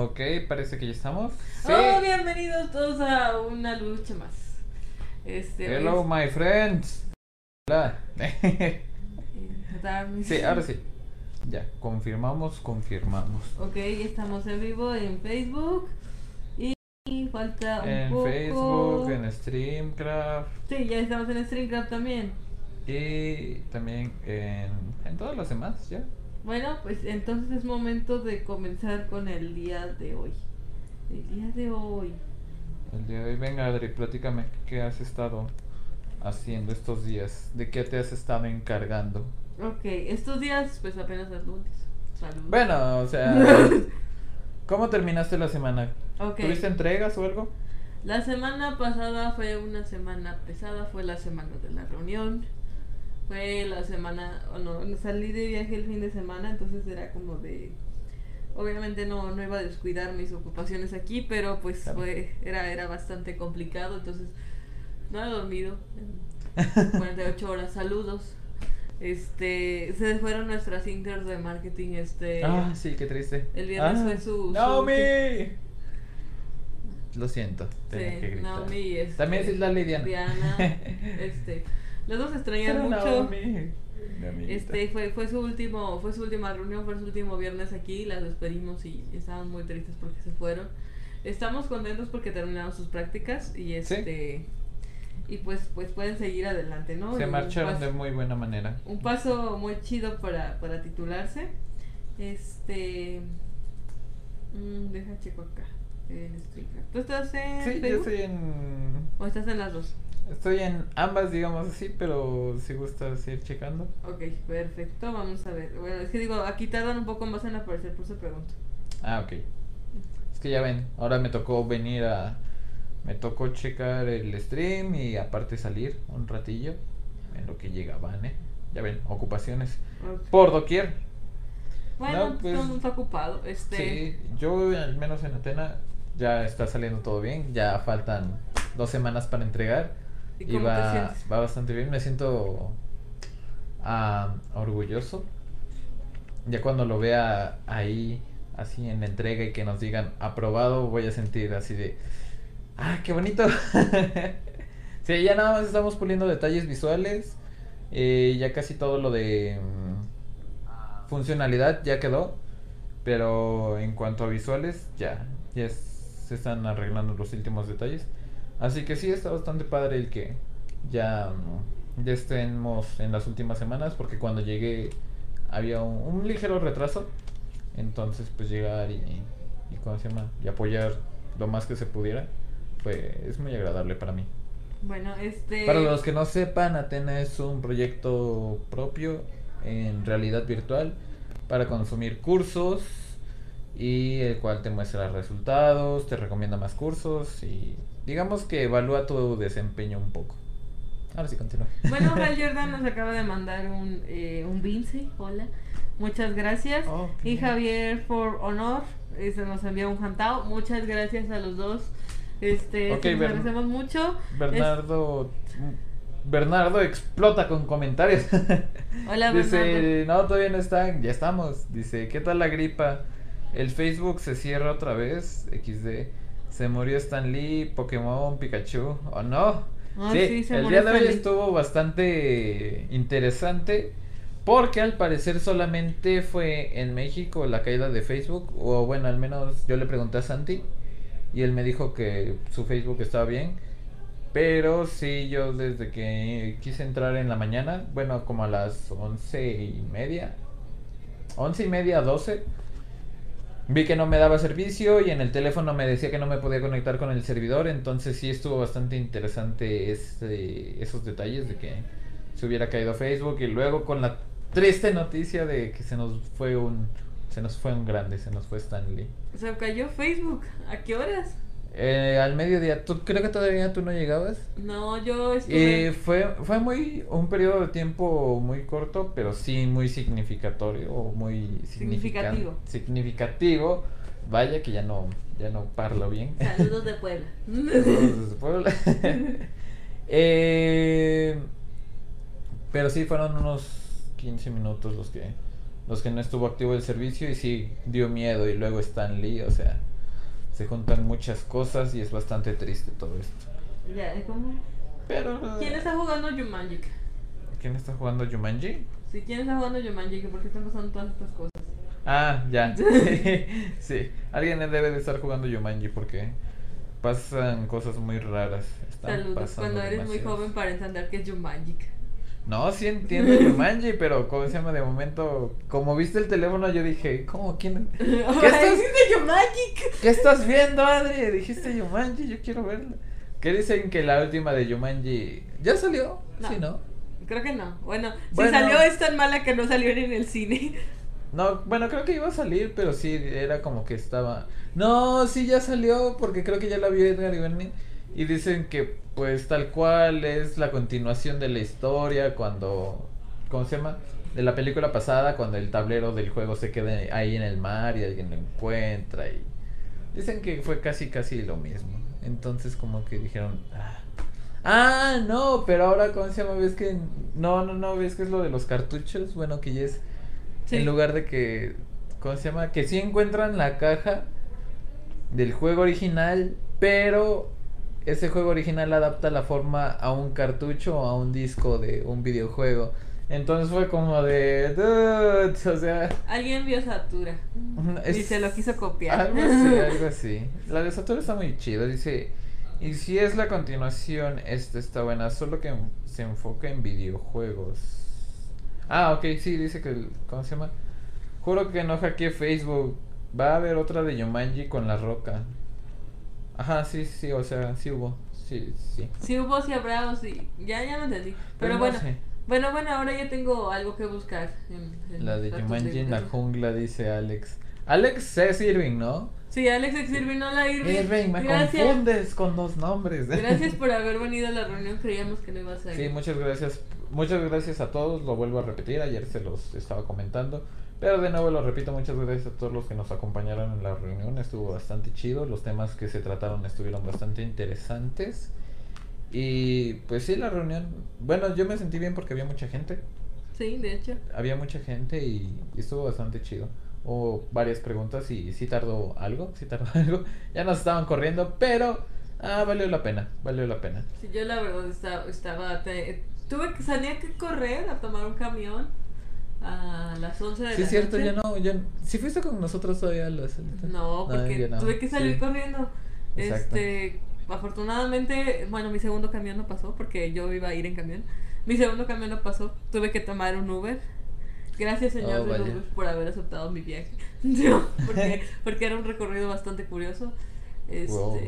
Ok, parece que ya estamos. Sí. Oh, bienvenidos todos a una lucha más. Este, Hello, hoy my friends. Hola. eh, sí, ahora sí. Ya, confirmamos, confirmamos. Ok, estamos en vivo en Facebook. Y, y falta un En poco. Facebook, en Streamcraft Sí, ya estamos en Streamcraft también. y también en, en todas las demás, ya. Bueno, pues entonces es momento de comenzar con el día de hoy. El día de hoy. El día de hoy, venga Adri, platícame qué has estado haciendo estos días, de qué te has estado encargando. Ok, estos días pues apenas es lunes. Salud. Bueno, o sea, ¿cómo terminaste la semana? ¿Tuviste entregas o algo? La semana pasada fue una semana pesada, fue la semana de la reunión. Fue la semana, o no, salí de viaje el fin de semana, entonces era como de... Obviamente no, no iba a descuidar mis ocupaciones aquí, pero pues Claro. fue, era, era bastante complicado, entonces no he dormido en 48 horas. Saludos. Este, se fueron nuestras inters de marketing, este... Ah, sí, qué triste. el viernes Ah, fue su- su ¡Naomi! Lo siento, que Sí, gritar. Naomi este, También es la Lidiana. Diana, este, los dos se extrañan Pero mucho. Naomi. Este fue fue su último fue su última reunión, fue su último viernes aquí, las despedimos y estaban muy tristes porque se fueron. Estamos contentos porque terminaron sus prácticas y este y pues pues pueden seguir adelante, ¿no? Se marcharon paso- de muy buena manera. un paso muy chido para, para titularse. Este mm, deja checo acá en. ¿Tú estás en Sí, yo estoy en. ¿O estás en las dos? Estoy en ambas, digamos así, pero si gustas ir checando. Ok, perfecto, vamos a ver. Bueno, es que digo, aquí tardan un poco más en aparecer, por eso pregunto. Ah, ok. Es que ya ven, ahora me tocó venir a. Me tocó checar el stream y aparte salir un ratillo en lo que llegaban, ¿eh? Ya ven, ocupaciones por doquier. Bueno, no, pues, todo el mundo está ocupado. Este, Sí, yo al menos en Atena ya está saliendo todo bien, ya faltan dos semanas para entregar ¿Y y, cómo te va, sientes? va bastante bien, me siento ah, orgulloso. Ya cuando lo vea ahí, así en la entrega y que nos digan aprobado, voy a sentir así de, ah, qué bonito. sí, ya nada más estamos puliendo detalles visuales, eh, ya casi todo lo de mm, funcionalidad ya quedó, pero en cuanto a visuales ya, ya es- se están arreglando los últimos detalles. Así que sí, está bastante padre el que ya, mm, ya estemos en las últimas semanas, porque cuando llegué había un, un ligero retraso. Entonces, pues llegar y, y, ¿cómo se llama? Y apoyar lo más que se pudiera, fue, es muy agradable para mí. bueno, este. Para los que no sepan, Atena es un proyecto propio en realidad virtual para consumir cursos y el cual te muestra resultados, te recomienda más cursos y digamos que evalúa tu desempeño un poco. Ahora sí continúa. Bueno, Val Jordan nos acaba de mandar un, eh, un Vince, hola. Muchas gracias. Oh, y bien. Javier for Honor eh, se nos envió un jantao. Muchas gracias a los dos. Este, Ok, te Bern- agradecemos mucho. Bernardo Bernardo explota con comentarios. Hola, Dice, Bernardo. no, todavía no están, ya estamos. Dice, ¿qué tal la gripa? El Facebook se cierra otra vez. XD. Se murió Stan Lee, Pokémon, Pikachu. ¿O no? Ah, sí, sí, se el día de hoy estuvo bastante interesante. Porque al parecer solamente fue en México la caída de Facebook. O bueno, al menos yo le pregunté a Santi. Y él me dijo que su Facebook estaba bien. Pero sí, yo desde que quise entrar en la mañana, bueno, como a las once y media, once y media, doce, vi que no me daba servicio y en el teléfono me decía que no me podía conectar con el servidor, entonces sí estuvo bastante interesante ese, esos detalles de que se hubiera caído Facebook y luego con la triste noticia de que se nos fue un, se nos fue un grande, se nos fue Stanley. Se cayó Facebook. ¿A qué horas? Eh, al mediodía, ¿tú, creo que todavía tú no llegabas. No, yo estuve. Eh, fue, fue muy un periodo de tiempo muy corto, pero sí muy significatorio o muy significa- Significativo. significativo. Vaya que ya no, ya no parlo bien. Saludos de Puebla. Saludos desde Puebla. Eh, pero sí fueron unos 15 minutos los que los que no estuvo activo el servicio y sí dio miedo y luego Stan Lee, o sea, se juntan muchas cosas y es bastante triste todo esto. Ya. Pero... ¿Quién está jugando Jumanji? ¿Quién está jugando Jumanji? Sí, ¿quién está jugando Jumanji? ¿Por qué están pasando todas estas cosas? Ah, ya. sí, alguien debe de estar jugando Jumanji porque pasan cosas muy raras. Están Saludos, cuando eres muy joven para entender que es Jumanji. No, sí entiendo Jumanji, pero ¿cómo se llama? De momento, como viste el teléfono, yo dije, ¿cómo? ¿Quién? ¿Qué estás-. ¿Qué estás viendo, Adri? Dijiste Jumanji, yo quiero verla. ¿Qué dicen que la última de Jumanji ya salió? No. Sí, ¿no? Creo que no. Bueno, Bueno. si salió es tan mala que no salió ni en el cine. No, bueno, creo que iba a salir, pero sí, era como que estaba... No, sí, ya salió, porque creo que ya la vio Edgar y Bernie. Y dicen que, pues, tal cual es la continuación de la historia cuando... ¿Cómo se llama? De la película pasada, cuando el tablero del juego se queda ahí en el mar y alguien lo encuentra y... Dicen que fue casi, casi lo mismo. Entonces, como que dijeron... Ah, ah no, pero ahora, ¿cómo se llama? ¿Ves que... No, no, no, ¿ves que es lo de los cartuchos? Bueno, que ya es... Sí. En lugar de que, ¿cómo se llama? Que sí encuentran la caja del juego original, pero ese juego original adapta la forma a un cartucho o a un disco de un videojuego. Entonces fue como de, "Dude", o sea, Alguien vio Satura. es Y se lo quiso copiar. Algo así, algo así. La de Saturno está muy chida, dice, y si es la continuación, esta está buena, solo que se enfoca en videojuegos. Ah, ok, sí, dice que, ¿cómo se llama? Juro que no hackeé Facebook. Va a haber otra de Yomanji con la roca. Ajá, sí, sí, o sea, sí hubo. Sí, sí. Si hubo, si habrá o si. Ya, ya no entendí. Pero no bueno. sé. Bueno, bueno, ahora ya tengo algo que buscar. En, en La de Jumanji en la jungla, dice Alex. Alex es Irving, ¿no? Sí, Alex Irving, hola Irving. Irving, me Gracias. confundes con dos nombres. Gracias por haber venido a la reunión. Creíamos que no ibas a ir. Sí, muchas gracias. Muchas gracias a todos. Lo vuelvo a repetir. Ayer se los estaba comentando. Pero de nuevo lo repito. Muchas gracias a todos los que nos acompañaron en la reunión. Estuvo bastante chido. Los temas que se trataron estuvieron bastante interesantes. Y pues sí, la reunión. Bueno, yo me sentí bien porque había mucha gente. Sí, de hecho. Había mucha gente y, y estuvo bastante chido. Hubo varias preguntas y sí tardó algo. Sí tardó algo. Ya nos estaban corriendo, pero ah, valió la pena. Valió la pena. Sí, yo la verdad estaba, estaba te- tuve que salía que correr a tomar un camión a las 11 de Sí, la es cierto, noche. ya no, ya Si fuiste con nosotros todavía a la salita. No, porque no, tuve que salir sí. corriendo. Exacto. Este, afortunadamente, bueno, mi segundo camión no pasó porque yo iba a ir en camión. Mi segundo camión no pasó, tuve que tomar un Uber. Gracias, señor Oh, del vaya. Uber, por haber aceptado mi viaje. No, porque, porque era un recorrido bastante curioso. Este, Wow.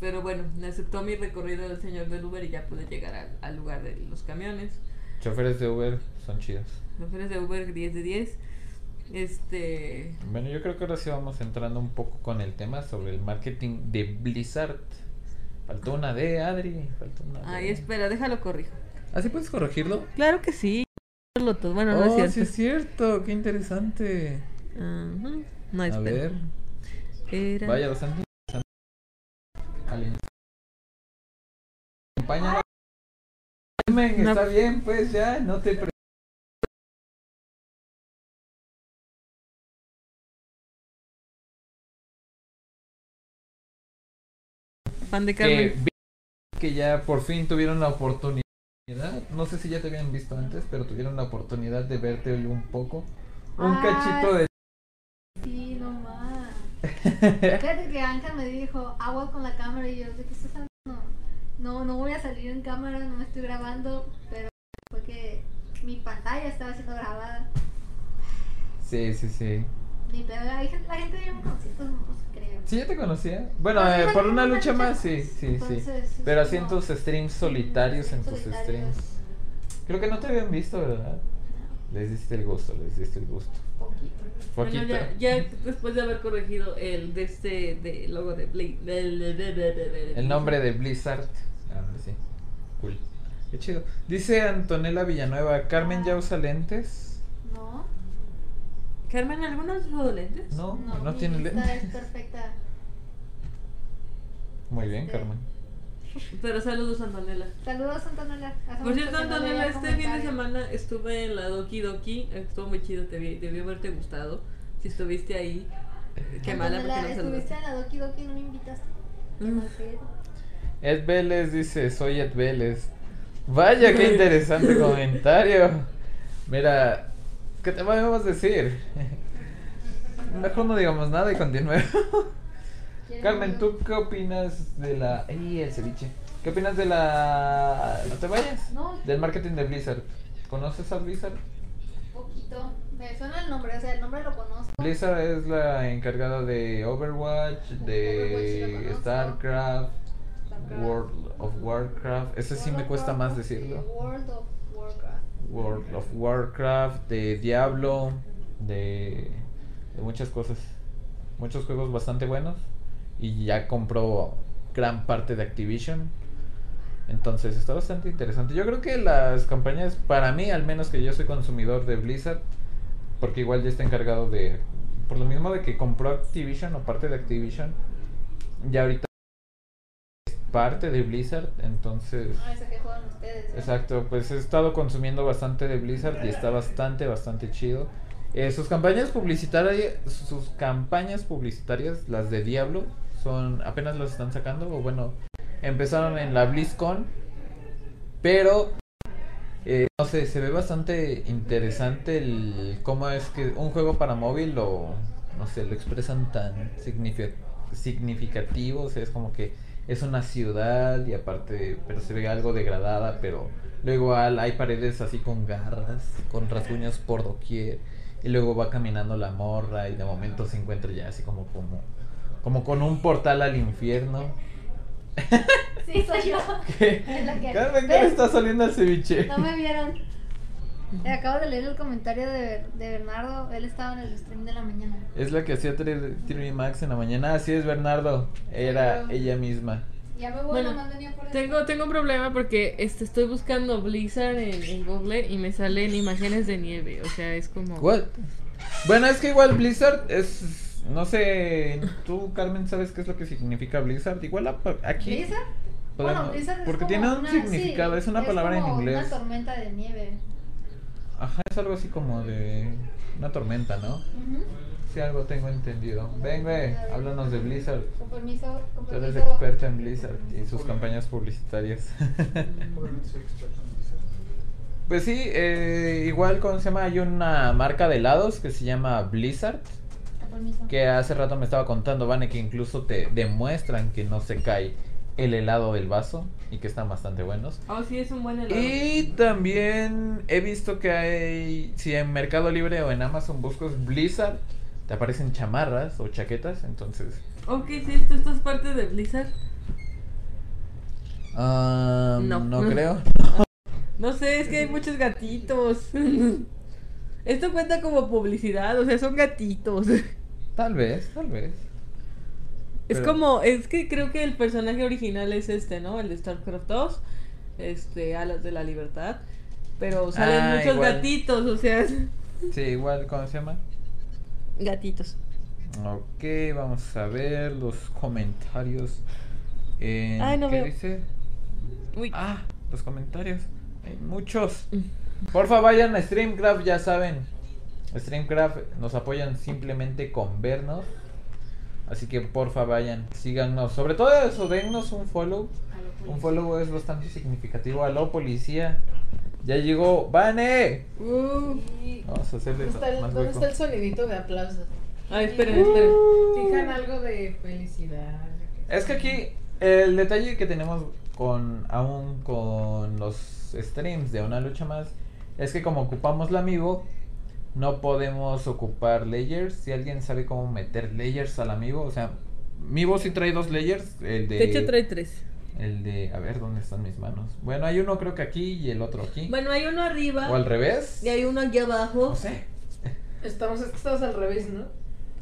Pero bueno, me aceptó mi recorrido el señor del Uber y ya pude llegar al, al lugar de los camiones. Choferes de Uber son chidos. Mujeres de Uber 10 de 10. Este. Bueno, yo creo que ahora sí vamos entrando un poco con el tema sobre el marketing de Blizzard. Faltó una D, Adri. Faltó una D. Ay, espera, déjalo corrijo. ¿Así puedes corregirlo? Claro que sí. Bueno, no oh, es cierto. sí es cierto. Qué interesante. Ajá. No, A espera. ver. Era- Vaya, bastante Alguien- Acompáñala. Carmen, No. Está bien, pues ya, no te pre- Fan de que, Carmen. vi que ya por fin tuvieron la oportunidad. No sé si ya te habían visto antes, pero tuvieron la oportunidad de verte un poco. Un Ah, cachito de. Fíjate que Ángel me dijo, agua con la cámara y yo, ¿de qué estás hablando? No, no voy a salir en cámara, no me estoy grabando, pero fue que mi pantalla estaba siendo grabada. sí, sí, sí. Ni pedo, la gente ya me conocía, pues no pues, creo. ¿Sí ya te conocía? Bueno, eh, por una lucha más, sí, sí, sí. Entonces, Pero así en tus streams solitarios, en tus solitarios. streams. Creo que no te habían visto, ¿verdad? Les diste el gusto, les diste el gusto. Poquito. Bueno, Poquito. ya, ya después de haber corregido el de este de logo de del- El nombre de Blizzard. Ah, sí. Cool. Qué chido. Dice Antonella Villanueva, ¿Carmen ya usa lentes? No, Carmen, ¿algunos usó lentes? No, no, no, tiene lentes. es perfecta. Muy bien, Este, Carmen. Pero saludos, Antonella. Saludos, Antonella. Hace Por cierto, Antonella, este fin de semana estuve en la Doki Doki. Estuvo muy chido, te vi- debió haberte gustado. Si estuviste ahí. Qué Cuando mala porque no Estuviste en la Doki Doki y no me invitaste. Qué Mm. Ed Vélez dice, soy Ed Vélez. Vaya, qué interesante comentario. Mira, ¿qué te podemos decir? Mejor no digamos nada y continuemos. ¿Quieren Carmen? ¿tú qué opinas de la... ¡Ey, el ceviche! ¿Qué opinas de la... No te vayas? No. Del marketing de Blizzard. ¿Conoces a Blizzard? Poquito. Me suena el nombre, o sea, el nombre lo conozco. Blizzard es la encargada de Overwatch, de Overwatch. StarCraft, Starcraft. World of Warcraft. Ese sí me cuesta más decirlo. World of Warcraft. World of Warcraft, de Diablo, de, de muchas cosas. Muchos juegos bastante buenos. Y ya compró gran parte de Activision. Entonces está bastante interesante. Yo creo que las campañas, para mí, al menos que yo soy consumidor de Blizzard, porque igual ya está encargado de. Por lo mismo de que compró Activision o parte de Activision, ya ahorita es parte de Blizzard. Entonces. Ah, esa que juegan ustedes. Exacto, pues he estado consumiendo bastante de Blizzard y está bastante, bastante chido. Eh, sus campañas publicitarias, sus campañas publicitarias, las de Diablo, son apenas las están sacando o bueno, empezaron en la BlizzCon, pero eh, no sé, se ve bastante interesante el cómo es que un juego para móvil lo, no sé, lo expresan tan signifi- significativo, o sea, es como que es una ciudad y aparte, pero se ve algo degradada, pero luego hay paredes así con garras, con rasguños por doquier, y luego va caminando la morra y de momento se encuentra ya así como como como con un portal al infierno. Sí, soy yo. ¿Qué? Es la que- Carmen, ¿qué está saliendo al ceviche? No me vieron. Eh, Acabo de leer el comentario de, de Bernardo. Él estaba en el stream de la mañana. Es la que hacía 3D Max en la mañana. Así es, Bernardo. Era Pero- ella misma. Ya me voy, Bueno, nomás venía por. Tengo, tengo un problema porque este, estoy buscando Blizzard en, en Google y me salen imágenes de nieve. O sea, es como. What? Bueno, es que igual Blizzard es. No sé. Tú, Carmen, ¿sabes qué es lo que significa Blizzard? Igual a- aquí. ¿Blizzard? podemos- Bueno, Blizzard es porque como tiene un una- significado. sí, es una palabra en como inglés. Una tormenta de nieve. Ajá, es algo así como de. Una tormenta, ¿no? Ujú. Sí, algo tengo entendido. Ven, güey, háblanos de Blizzard. Con permiso, con Tú eres permiso. experta en Blizzard y sus campañas publicitarias. En pues sí, eh, igual, ¿cómo se llama? Hay una marca de helados que se llama Blizzard. Permiso. Que hace rato me estaba contando, Vane, que incluso te demuestran que no se cae el helado del vaso y que están bastante buenos. Oh, sí, es un buen helado. Y también he visto que hay, si en Mercado Libre o en Amazon buscas Blizzard, te aparecen chamarras o chaquetas, entonces... Oh, ¿qué es esto? ¿Esto es parte de Blizzard? ah, No. no creo. No sé, es que hay muchos gatitos. Esto cuenta como publicidad, o sea, son gatitos. Tal vez, tal vez. Es Pero- como, es que creo que el personaje original es este, ¿no? El de StarCraft 2, este, Alas de la Libertad. Pero salen Ah, muchos igual. gatitos, o sea, Sí, igual, ¿cómo se llama? gatitos. Ok, vamos a ver los comentarios. En- Ay, no ¿Qué veo. dice? Uy. Ah, los comentarios. Hay muchos. Porfa, vayan a Streamcraft, ya saben. Streamcraft nos apoyan simplemente con vernos. Así que porfa, vayan, síganos. Sobre todo eso, dennos un follow. Un follow es bastante significativo. Aló, policía. Ya llegó. ¡Vane! Uh. Vamos a hacerle ¿Dónde está, el, más dónde está el sonidito de aplauso? Ay, esperen, esperen. Fijan algo de felicidad. Es que aquí el detalle que tenemos con aún con los streams de una lucha más es que como ocupamos la amigo no podemos ocupar layers. Si alguien sabe cómo meter layers al amigo, o sea, Mivo sí trae dos layers, el de De hecho, trae tres. el de a ver dónde están mis manos. Bueno, hay uno creo que aquí y el otro aquí. Bueno, hay uno arriba o al revés. y hay uno aquí abajo. No sé. Estamos, es que estamos al revés, ¿no?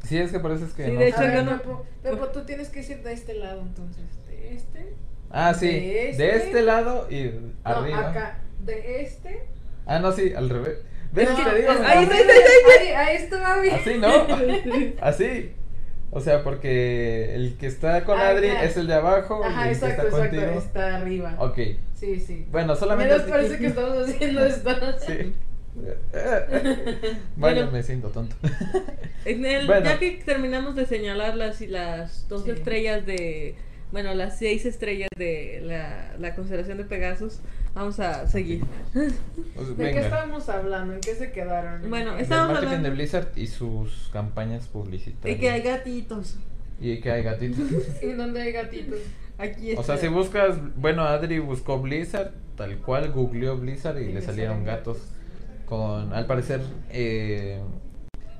Sí, es que parece que Sí, no de hecho, A ver, yo no- Pepo, Pepo, tú tienes que ir de este lado, entonces. De este. Ah, sí, de de este- este lado y arriba. No, acá. De este. Ah, no, sí, al revés. ¿Ves? No, Te digo, es- me ahí, parece- ahí, ahí, ahí está, mami. Así, ¿no? Así. O sea, porque el que está con Ah, Adri es el de abajo Ajá, y el que exacto, está exacto. contigo. Está arriba. Ok. Sí, sí. Bueno, solamente. Menos parece que estamos haciendo esto. Sí. Vaya, Bueno. me siento tonto. En el- Bueno. Ya que terminamos de señalar las, las dos Sí. estrellas de. Bueno, las seis estrellas de la, la constelación de Pegasus, vamos a seguir. Pues, ¿De qué estábamos hablando? ¿En qué se quedaron? Bueno, estábamos marketing hablando- de Blizzard y sus campañas publicitarias. Y que hay gatitos. Y que hay gatitos. ¿En dónde hay gatitos? Aquí O sea, está. si buscas, bueno, Adri buscó Blizzard, tal cual, googleó Blizzard y, Y le salieron gatos con, al parecer, eh,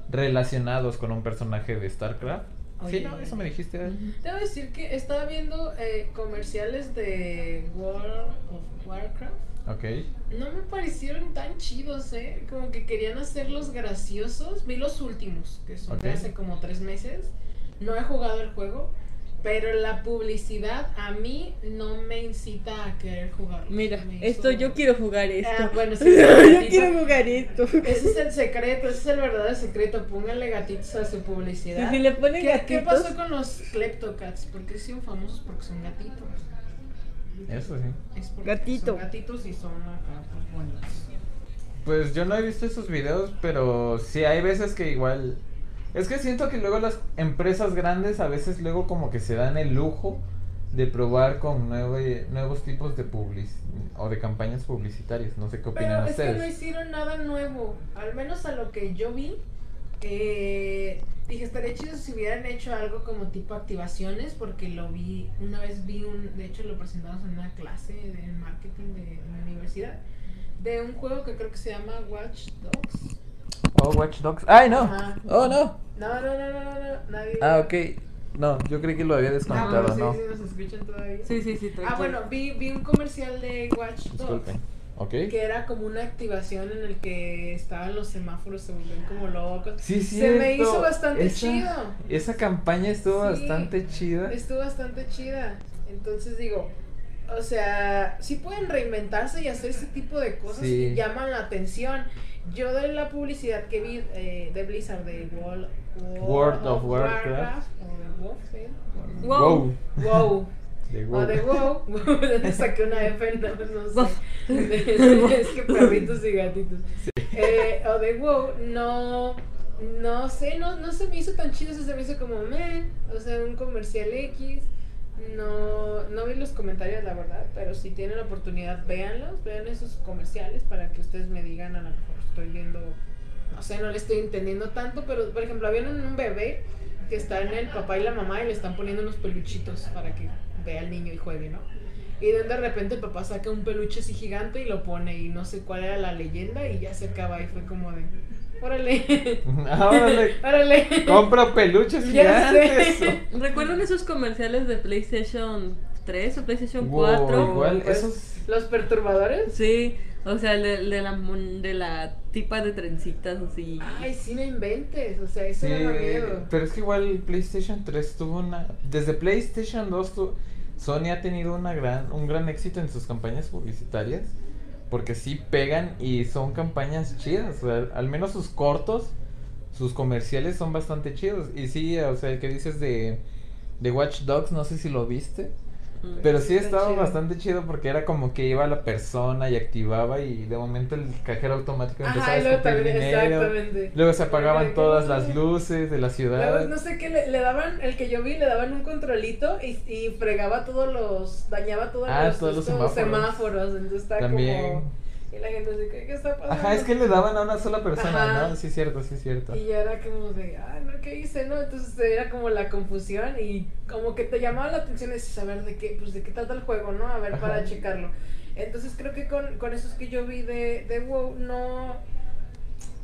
relacionados con un personaje de StarCraft. Sí, Oye. no, eso me dijiste. Adri. Debo decir que estaba viendo eh, comerciales de World of Warcraft. Ok. No me parecieron tan chidos, ¿eh? Como que querían hacerlos graciosos. Vi los últimos, que son de Ok. hace como tres meses. No he jugado el juego, pero la publicidad a mí no me incita a querer jugarlo. Mira, Me esto hizo- yo quiero jugar esto. Ah, bueno, sí, yo quiero jugar esto. Ese es el secreto, ese es el verdadero secreto. Pónganle gatitos a su publicidad. Si, le ponen ¿Qué, gatitos. qué pasó con los Kleptocats? ¿Por qué son famosos? Porque son gatitos. Eso sí. Es porque Gatito. son gatitos y son acá, pues, bonitos. Pues yo no he visto esos videos, pero sí hay veces que igual... Es que siento que luego las empresas grandes a veces luego como que se dan el lujo de probar con nueve- nuevos tipos de public o de campañas publicitarias. No sé qué opinan Pero es que no hicieron nada nuevo. Al menos a lo que yo vi. eh, dije, estaría chido si hubieran hecho algo como tipo activaciones, porque lo vi, una vez vi un, de hecho lo presentamos en una clase de marketing de la universidad, de un juego que creo que se llama Watch Dogs. Oh, Watch Dogs. ¡Ay, no! Ajá. ¡Oh, no! No, no, no, no, no, no, nadie. Ah, ok. No, yo creí que lo había Ah, desconectado, bueno, ¿no? sí, sí, nos escuchan todavía. Sí, sí, sí. Ah, bueno, vi, vi un comercial de Watch Dogs. Disculpen. Ok. Que era como una activación en el que estaban los semáforos, se volvían como locos. Sí, Se me hizo bastante Esa- chido. Esa campaña estuvo Sí. bastante chida. Estuvo bastante chida. Entonces digo, o sea, sí pueden reinventarse y hacer ese tipo de cosas Sí. y llaman la atención. Yo de la publicidad que vi eh, de Blizzard de World, World of Warcraft. o de WoW, ¿sí? Wow. WoW. De O de WoW. WoW. Saqué una F, no, no Wow. sé. es que perritos y gatitos. Eh, o de WoW, no. No sé, no, no se me hizo tan chido, se me hizo como meh, o sea, un comercial X. No, no vi los comentarios, la verdad, pero si tienen la oportunidad, véanlos, vean esos comerciales para que ustedes me digan, a lo mejor estoy viendo, no sé, no le estoy entendiendo tanto, pero por ejemplo, había un, un bebé que está en el papá y la mamá y le están poniendo unos peluchitos para que vea al niño y juegue, ¿no? Y de repente el papá saca un peluche así gigante y lo pone y no sé cuál era la leyenda y ya se acaba y fue como de, órale, Órale, órale. compra peluches Ya gigantes. ¿Recuerdan esos comerciales de PlayStation 3 o PlayStation Wow, 4? igual, Pues, esos... Los perturbadores. Sí, o sea, el de, de la, de la tipa de trencitas así. Ay, sí, no inventes, o sea, eso Sí, da miedo. pero es que igual PlayStation 3 tuvo una... Desde PlayStation 2 tu- Sony ha tenido una gran, un gran éxito en sus campañas publicitarias. Porque sí pegan y son campañas chidas. al menos sus cortos, sus comerciales son bastante chidos. Y sí, o sea, el que dices de, de Watch Dogs, no sé si lo viste. Mm. Pero sí estaba chido. bastante chido porque era como que iba la persona y activaba y de momento el cajero automático empezaba Ajá, a escupir también, dinero. exactamente. Luego se apagaban todas "No". las luces de la ciudad. Luego, no sé qué, le, le daban, el que yo vi, le daban un controlito y, y fregaba todos los, dañaba todos Ah, los, todos los estos semáforos. entonces está También. como, y la gente así, ¿qué, qué está pasando? Ajá, es que le daban a una sola persona, Ajá. ¿no? Sí, es cierto, sí, es cierto. Y ya era como de, ah, no, ¿qué hice? no Entonces era como la confusión y como que te llamaba la atención ese saber de qué, pues de qué trata el juego, ¿no? A ver, para checarlo. Entonces creo que con, con esos que yo vi de, de WoW, no...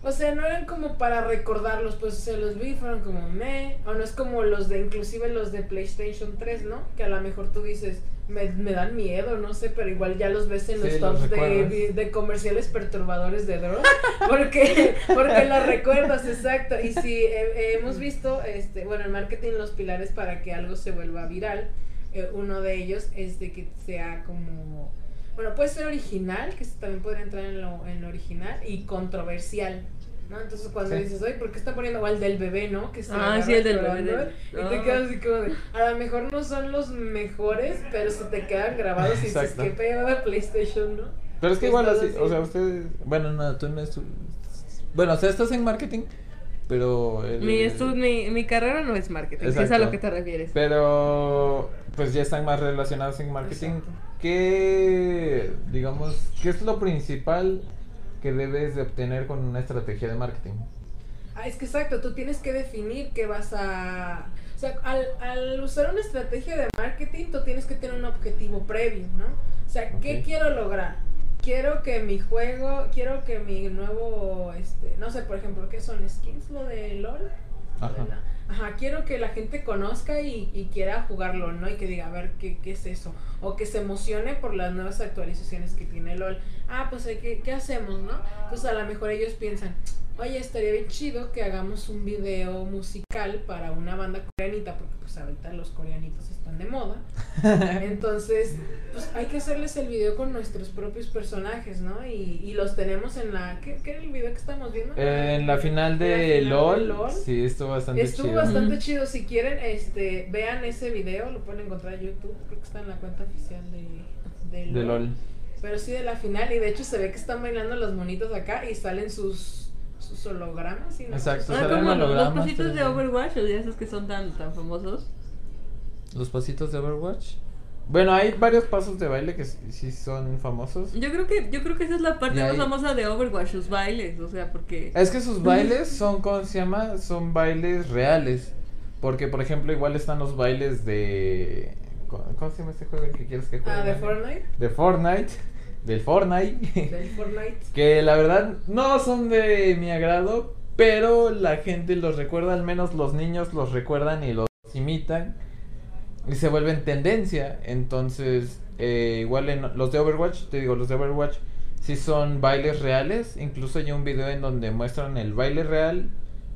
O sea, no eran como para recordarlos, pues, o sea, los vi fueron como me, o no es como los de, inclusive los de PlayStation 3, ¿no? Que a lo mejor tú dices, me, me dan miedo, no sé, pero igual ya los ves en los Sí, los tops de, de, de comerciales perturbadores de droga, porque, porque los recuerdas, exacto, y si hemos visto, este, bueno, en marketing los pilares para que algo se vuelva viral, eh, uno de ellos es de que sea como... Bueno, puede ser original, que también podría entrar en lo, en lo original, y controversial. ¿No? Entonces cuando Sí. dices, oye, ¿por qué está poniendo el del bebé, no? Que se Ah, sí, el del llorando", bebé. Y te Ah. quedas así como de, a lo mejor no son los mejores, pero se te quedan grabados y dices, qué pedo de PlayStation, ¿no? Pero es que igual así, o sea, ustedes, bueno, no, tú no estu- Bueno, o sea, estás en marketing, pero... el- Mi, estu- mi, mi carrera no es marketing, es a lo que te refieres. Pero pues ya están más relacionados en marketing. Exacto. ¿Qué, digamos, qué es lo principal que debes de obtener con una estrategia de marketing? Ah, es que exacto, tú tienes que definir qué vas a... O sea, al, al usar una estrategia de marketing, tú tienes que tener un objetivo previo, ¿no? O sea, ¿qué Ok. quiero lograr? Quiero que mi juego, quiero que mi nuevo, este, no sé, por ejemplo, ¿qué son skins? Lo de LOL. Ajá. Ajá, quiero que la gente conozca y, y quiera jugarlo, ¿no? Y que diga, a ver, ¿qué, ¿qué es eso? O que se emocione por las nuevas actualizaciones que tiene LOL. Ah, pues, que, ¿qué hacemos, no? Entonces, a lo mejor ellos piensan, oye, estaría bien chido que hagamos un video musical para una banda coreanita, porque pues ahorita los coreanitos están de moda. Entonces, pues hay que hacerles el video con nuestros propios personajes, ¿no? Y, y los tenemos en la... ¿qué, qué era el video que estamos viendo? Eh, en la final de, la final de LOL, sí, estuvo bastante Estuvo chido. bastante Ujú. chido. Si quieren, este, vean ese video, lo pueden encontrar en YouTube. Creo que está en la cuenta oficial de, de, De LOL. Pero sí de la final. Y de hecho se ve que están bailando los monitos acá y salen sus, sus hologramas. Exacto. Ah, salen como los hologramas, pasitos de 3D. Overwatch, o de esos que son tan, tan famosos. Los pasitos de Overwatch. Bueno, hay varios pasos de baile que sí, son famosos. Yo creo que yo creo que esa es la parte Y más famosa de Overwatch, sus bailes, o sea, porque Es que sus bailes son, ¿cómo se llama? Son bailes reales. Porque, por ejemplo, igual están los bailes de... ¿Cómo se llama este juego el que quieres que juegue? Ah, de? Fortnite. De Fortnite. Del Fortnite. Del Fortnite. que la verdad no son de mi agrado, pero la gente los recuerda, al menos los niños los recuerdan y los imitan. Y se vuelven tendencia. Entonces, eh, igual en los de Overwatch, te digo, los de Overwatch sí son bailes reales. Incluso hay un video en donde muestran el baile real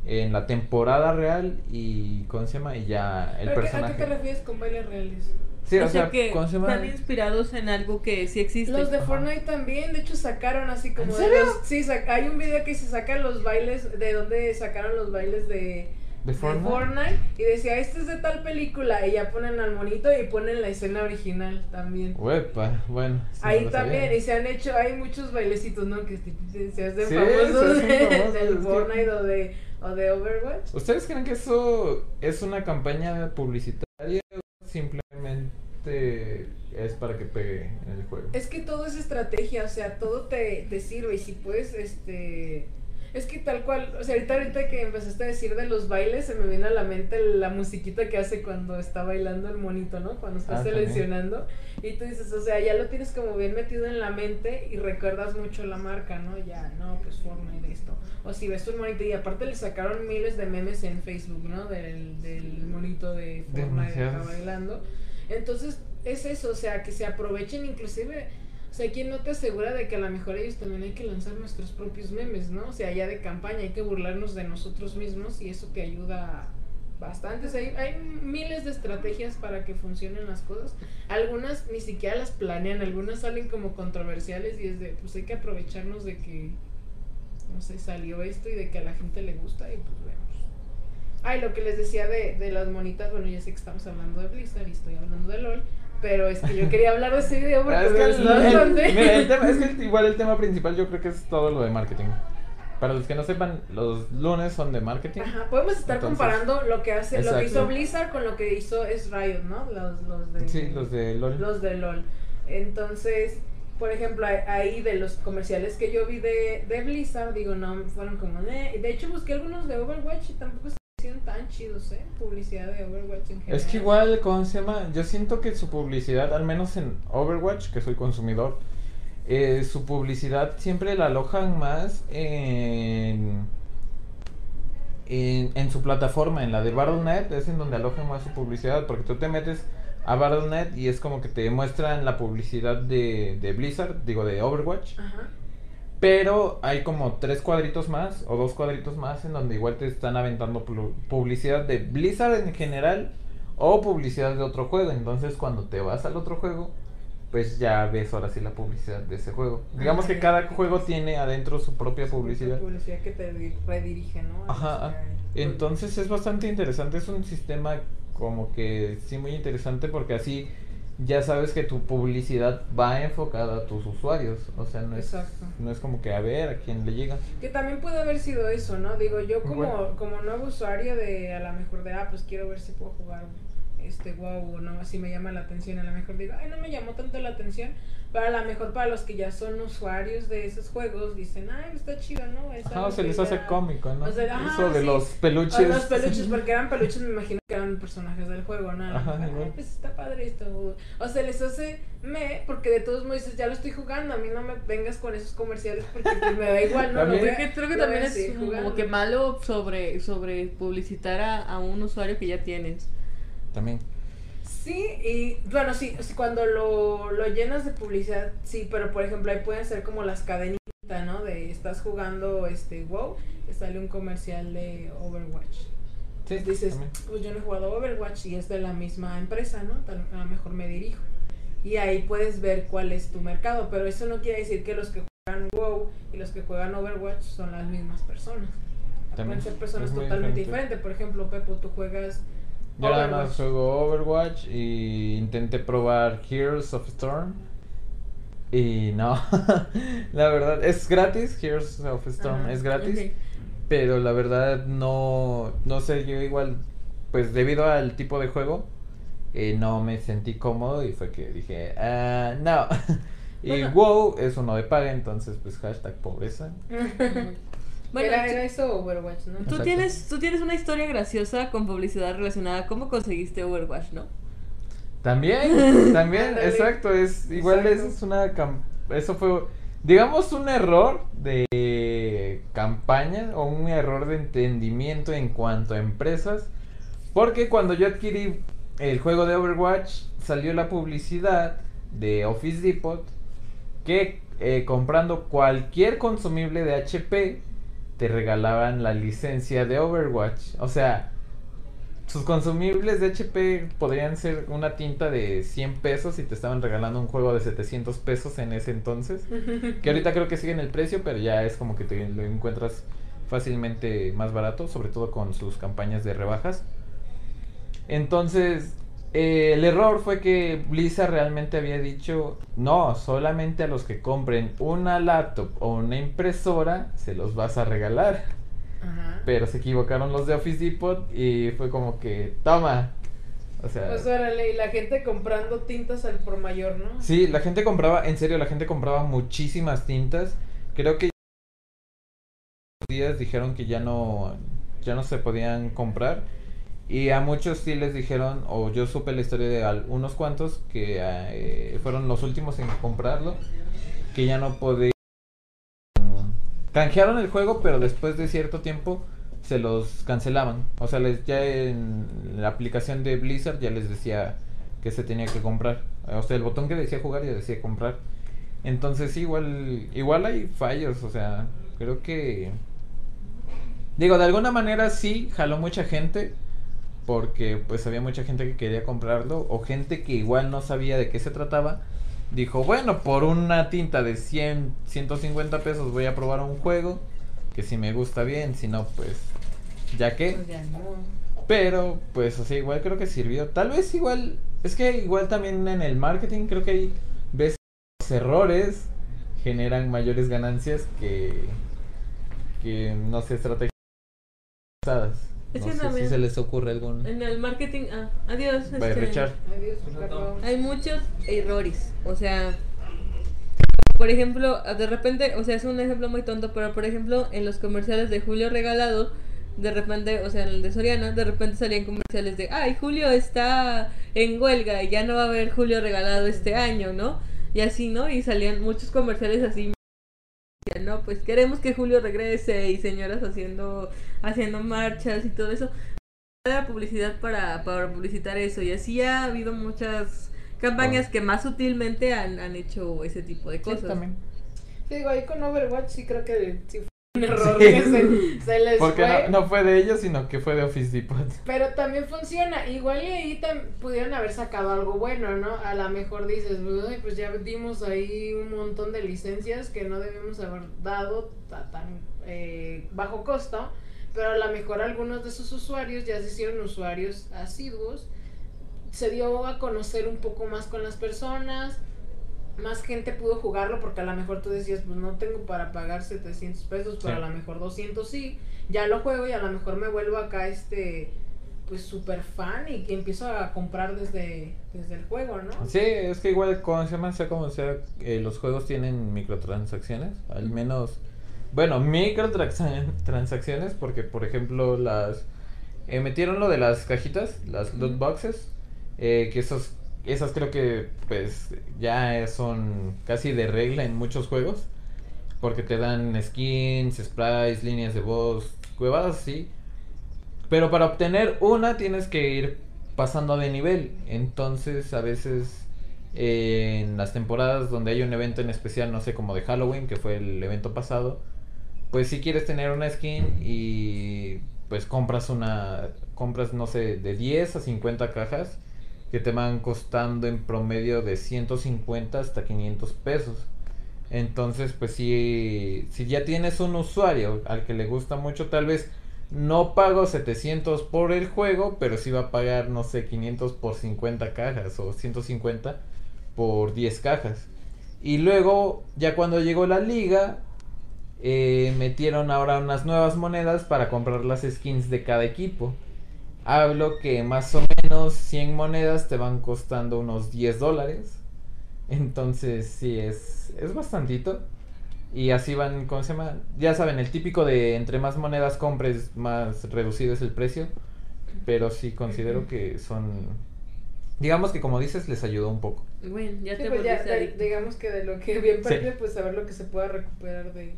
en la temporada real y ¿cómo se llama? Y ya el ¿Pero qué- ¿A personaje. qué te refieres con bailes reales? Sí, o o sea sea, que ¿cómo se llama? están inspirados en algo que sí existe. Los de Ajá. Fortnite también, de hecho sacaron así como ¿En de serio? los- sí, hay un video que se sacan los bailes, de donde sacaron los bailes de, ¿De de Fortnite? Fortnite y decía, este es de tal película y ya ponen al monito y ponen la escena original también. Uepa, bueno. sí Ahí sabía. también, y se han hecho, hay muchos bailecitos, ¿no? Que se- se hacen Sí, famosos se hacen de- famosos, del es que- Fortnite o de, o de Overwatch. ¿Ustedes creen que eso es una campaña publicitaria o simplemente es para que pegue en el juego? Es que todo es estrategia, o sea, todo te, te sirve y si puedes, este... Es que tal cual, o sea, ahorita, ahorita que empezaste a decir de los bailes, se me viene a la mente la musiquita que hace cuando está bailando el monito, ¿no? Cuando está Ah, también. seleccionando. Y tú dices, o sea, ya lo tienes como bien metido en la mente y recuerdas mucho la marca, ¿no? Ya, no, pues Fortnite esto. O si ves un monito y aparte le sacaron miles de memes en Facebook, ¿no? Del, del monito de Fortnite acá Demasiados. bailando. Entonces, es eso, o sea, que se aprovechen inclusive, sea, ¿quién no te asegura de que a lo mejor ellos también hay que lanzar nuestros propios memes, ¿no? O sea, ya de campaña hay que burlarnos de nosotros mismos y eso te ayuda bastante. O sea, hay, hay miles de estrategias para que funcionen las cosas. Algunas ni siquiera las planean, algunas salen como controversiales y es de, pues hay que aprovecharnos de que, no sé, salió esto y de que a la gente le gusta y pues vemos. Ay, lo que les decía de, de las monitas, bueno, ya sé que estamos hablando de Blizzard y estoy hablando de LOL, pero es que yo quería hablar de ese video porque Ah, es que el- el- bastante. mira, el tema- es que el- igual el tema principal yo creo que es todo lo de marketing. Para los que no sepan, los lunes son de marketing. Ajá, podemos estar Entonces, comparando lo que hace, lo que hizo exacto. Blizzard con lo que hizo es Riot, ¿no? Los, los de Sí, los de LOL. los de LOL. Entonces, por ejemplo, ahí- de los comerciales que yo vi de, de Blizzard, digo, no, fueron como, eh. De hecho, busqué algunos de Overwatch y tampoco tan chidos, ¿eh? Publicidad de Overwatch en general. Es que igual, ¿cómo se llama? Yo siento que su publicidad, al menos en Overwatch, que soy consumidor, eh, su publicidad siempre la alojan más en, en, en su plataforma, en la de Battle.net, es en donde alojan más su publicidad, porque tú te metes a Battle.net y es como que te muestran la publicidad de, de Blizzard, digo de Overwatch, Ajá. Pero hay como tres cuadritos más o dos cuadritos más en donde igual te están aventando pu- publicidad de Blizzard en general o publicidad de otro juego. Entonces cuando te vas al otro juego, pues ya ves ahora sí la publicidad de ese juego. Digamos Ah, que ya. cada juego tiene adentro su propia publicidad. Publicidad que te di- redirige, ¿no? Ajá, que entonces es bastante interesante, es un sistema como que sí muy interesante porque así ya sabes que tu publicidad va enfocada a tus usuarios. O sea, no es, no es como que a ver a quién le llega. Que también puede haber sido eso, ¿no? Digo, yo como, Bueno. como nuevo usuario de a lo mejor de, ah, pues quiero ver si puedo jugar este WoW o no, si me llama la atención, a lo mejor digo, ay, no me llamó tanto la atención, pero a lo mejor para los que ya son usuarios de esos juegos dicen, ay, está chido, ¿no? Es Ajá, se les hace ya- cómico, ¿no? O sea, ajá, Eso de sí. los peluches. O los peluches, porque eran peluches, me imagino que eran personajes del juego, ¿no? Ajá, igual. Ay, pues está padre esto. O, se les hace me, porque de todos modos dices, ya lo estoy jugando, a mí no me vengas con esos comerciales porque pues, me da igual, ¿no? Lo También- voy a- Creo que, creo también es como que malo sobre, sobre publicitar a, a un usuario que ya tienes. También. Sí, y bueno, sí, sí, cuando lo, lo llenas de publicidad, sí, pero por ejemplo ahí pueden ser como las cadenitas, ¿no? De estás jugando este WoW, te sale un comercial de Overwatch. Sí, dices, también. pues yo no he jugado Overwatch y es de la misma empresa, ¿no? Tal- A lo mejor me dirijo. Y ahí puedes ver cuál es tu mercado, pero eso no quiere decir que los que juegan WoW y los que juegan Overwatch son las mismas personas. También Pueden ser personas totalmente diferente. diferentes. Por ejemplo, Pepo, tú jugas Yo nada más Overwatch. juego Overwatch y intenté probar Heroes of Storm. Y no, la verdad, es gratis, Heroes of Storm Ajá, es gratis, pero la verdad no, no sé, yo igual, pues debido al tipo de juego, eh, no me sentí cómodo y fue que dije, ah, no. y Bueno. WoW es uno de paga, entonces pues hashtag pobreza. Bueno, era, tú- era eso Overwatch, ¿no? Tú tienes, tú tienes una historia graciosa con publicidad relacionada a cómo conseguiste Overwatch, ¿no? También, también, exacto, es igual Exacto. es una cam- eso fue digamos un error de campaña o un error de entendimiento en cuanto a empresas, porque cuando yo adquirí el juego de Overwatch salió la publicidad de Office Depot que eh, comprando cualquier consumible de HP te regalaban la licencia de Overwatch, o sea, sus consumibles de HP podrían ser una tinta de 100 pesos y te estaban regalando un juego de 700 pesos en ese entonces. Que ahorita creo que siguen el precio, pero ya es como que te lo encuentras fácilmente más barato, sobre todo con sus campañas de rebajas. Entonces, eh, el error fue que Blizzard realmente había dicho, no, solamente a los que compren una laptop o una impresora se los vas a regalar. Ajá. Pero se equivocaron los de Office Depot y fue como que, toma. O sea, Pues órale, y la gente comprando tintas al por mayor, ¿no? sí, la gente compraba, en serio, la gente compraba muchísimas tintas. Creo que días dijeron que ya no, ya no se podían comprar. Y a muchos sí les dijeron, o yo supe la historia de unos cuantos que eh, fueron los últimos en comprarlo, que ya no podían. Canjearon el juego, pero después de cierto tiempo se los cancelaban. O sea, les, ya en la aplicación de Blizzard ya les decía que se tenía que comprar. O sea, el botón que decía jugar ya decía comprar. Entonces igual, igual hay fallos. O sea, creo que... Digo, de alguna manera sí, jaló mucha gente. Porque pues había mucha gente que quería comprarlo. O gente que igual no sabía de qué se trataba. Dijo, bueno, por una tinta de 100, 150 pesos voy a probar un juego. Que si me gusta bien, si no, pues ya que. Pues. Pero, pues, o sea, igual creo que sirvió. Tal vez igual, es que igual también en el marketing creo que hay veces los errores generan mayores ganancias que, que no sé, estrategias. Es no que sé también- si se les ocurre algún... En el marketing, ah, adiós. Bye, este, Richard. Adiós, Ricardo. Hay muchos errores, o sea, por ejemplo, de repente, o sea, es un ejemplo muy tonto, pero por ejemplo, en los comerciales de Julio Regalado, de repente, o sea, en el de Soriana, de repente salían comerciales de, ay, Julio está en huelga y ya no va a haber Julio Regalado este año, ¿no? Y así, ¿no? Y salían muchos comerciales así. decían, No, pues queremos que Julio regrese y señoras haciendo haciendo marchas y todo eso. Era publicidad para, para publicitar eso y así ha habido muchas campañas Oh. que más sutilmente han, han hecho ese tipo de Sí, cosas. también. Sí, digo, ahí con Overwatch sí creo que sí fue un error Sí. que se, se les Porque fue. no, no fue de ellos, sino que fue de Office Depot. Pero también funciona. Igual y ahí pudieron haber sacado algo bueno, ¿no? A lo mejor dices, "Uy, pues ya dimos ahí un montón de licencias que no debemos haber dado a tan eh, bajo costo. Pero a lo mejor algunos de esos usuarios ya se hicieron usuarios asiduos se dio a conocer un poco más con las personas, más gente pudo jugarlo porque a lo mejor tú decías, pues no tengo para pagar 700 pesos, pero Sí. a lo mejor 200 sí, ya lo juego y a lo mejor me vuelvo acá este pues súper fan y que empiezo a comprar desde, desde el juego, ¿no? Sí, es que igual, como se llama, sea como sea, eh, los juegos tienen microtransacciones, al menos, bueno, microtransacciones, porque por ejemplo las, eh, metieron lo de las cajitas, las loot boxes, eh, que esos, esas creo que pues ya son casi de regla en muchos juegos, porque te dan skins, sprites, líneas de voz, cuevadas así. Pero para obtener una tienes que ir pasando de nivel. Entonces a veces eh, en las temporadas donde hay un evento en especial, no sé, como de Halloween, que fue el evento pasado, pues si quieres tener una skin y pues compras una, compras no sé, de 10 a 50 cajas que te van costando en promedio de 150 hasta 500 pesos. Entonces, pues si, si ya tienes un usuario al que le gusta mucho, tal vez no pago 700 por el juego, pero sí va a pagar, no sé, 500 por 50 cajas o 150 por 10 cajas. Y luego, ya cuando llegó la liga, eh, metieron ahora unas nuevas monedas para comprar las skins de cada equipo. Hablo que más o menos 100 monedas te van costando unos 10 dólares. Entonces, sí, es, es bastantito. Y así van, ¿cómo se llama? Ya saben, el típico de entre más monedas compres, más reducido es el precio. Pero sí considero que son... Digamos que como dices, les ayudó un poco. Bueno, ya Sí, te pues ya, de- digamos que de lo que bien Sí. perdió, pues saber lo que se pueda recuperar de,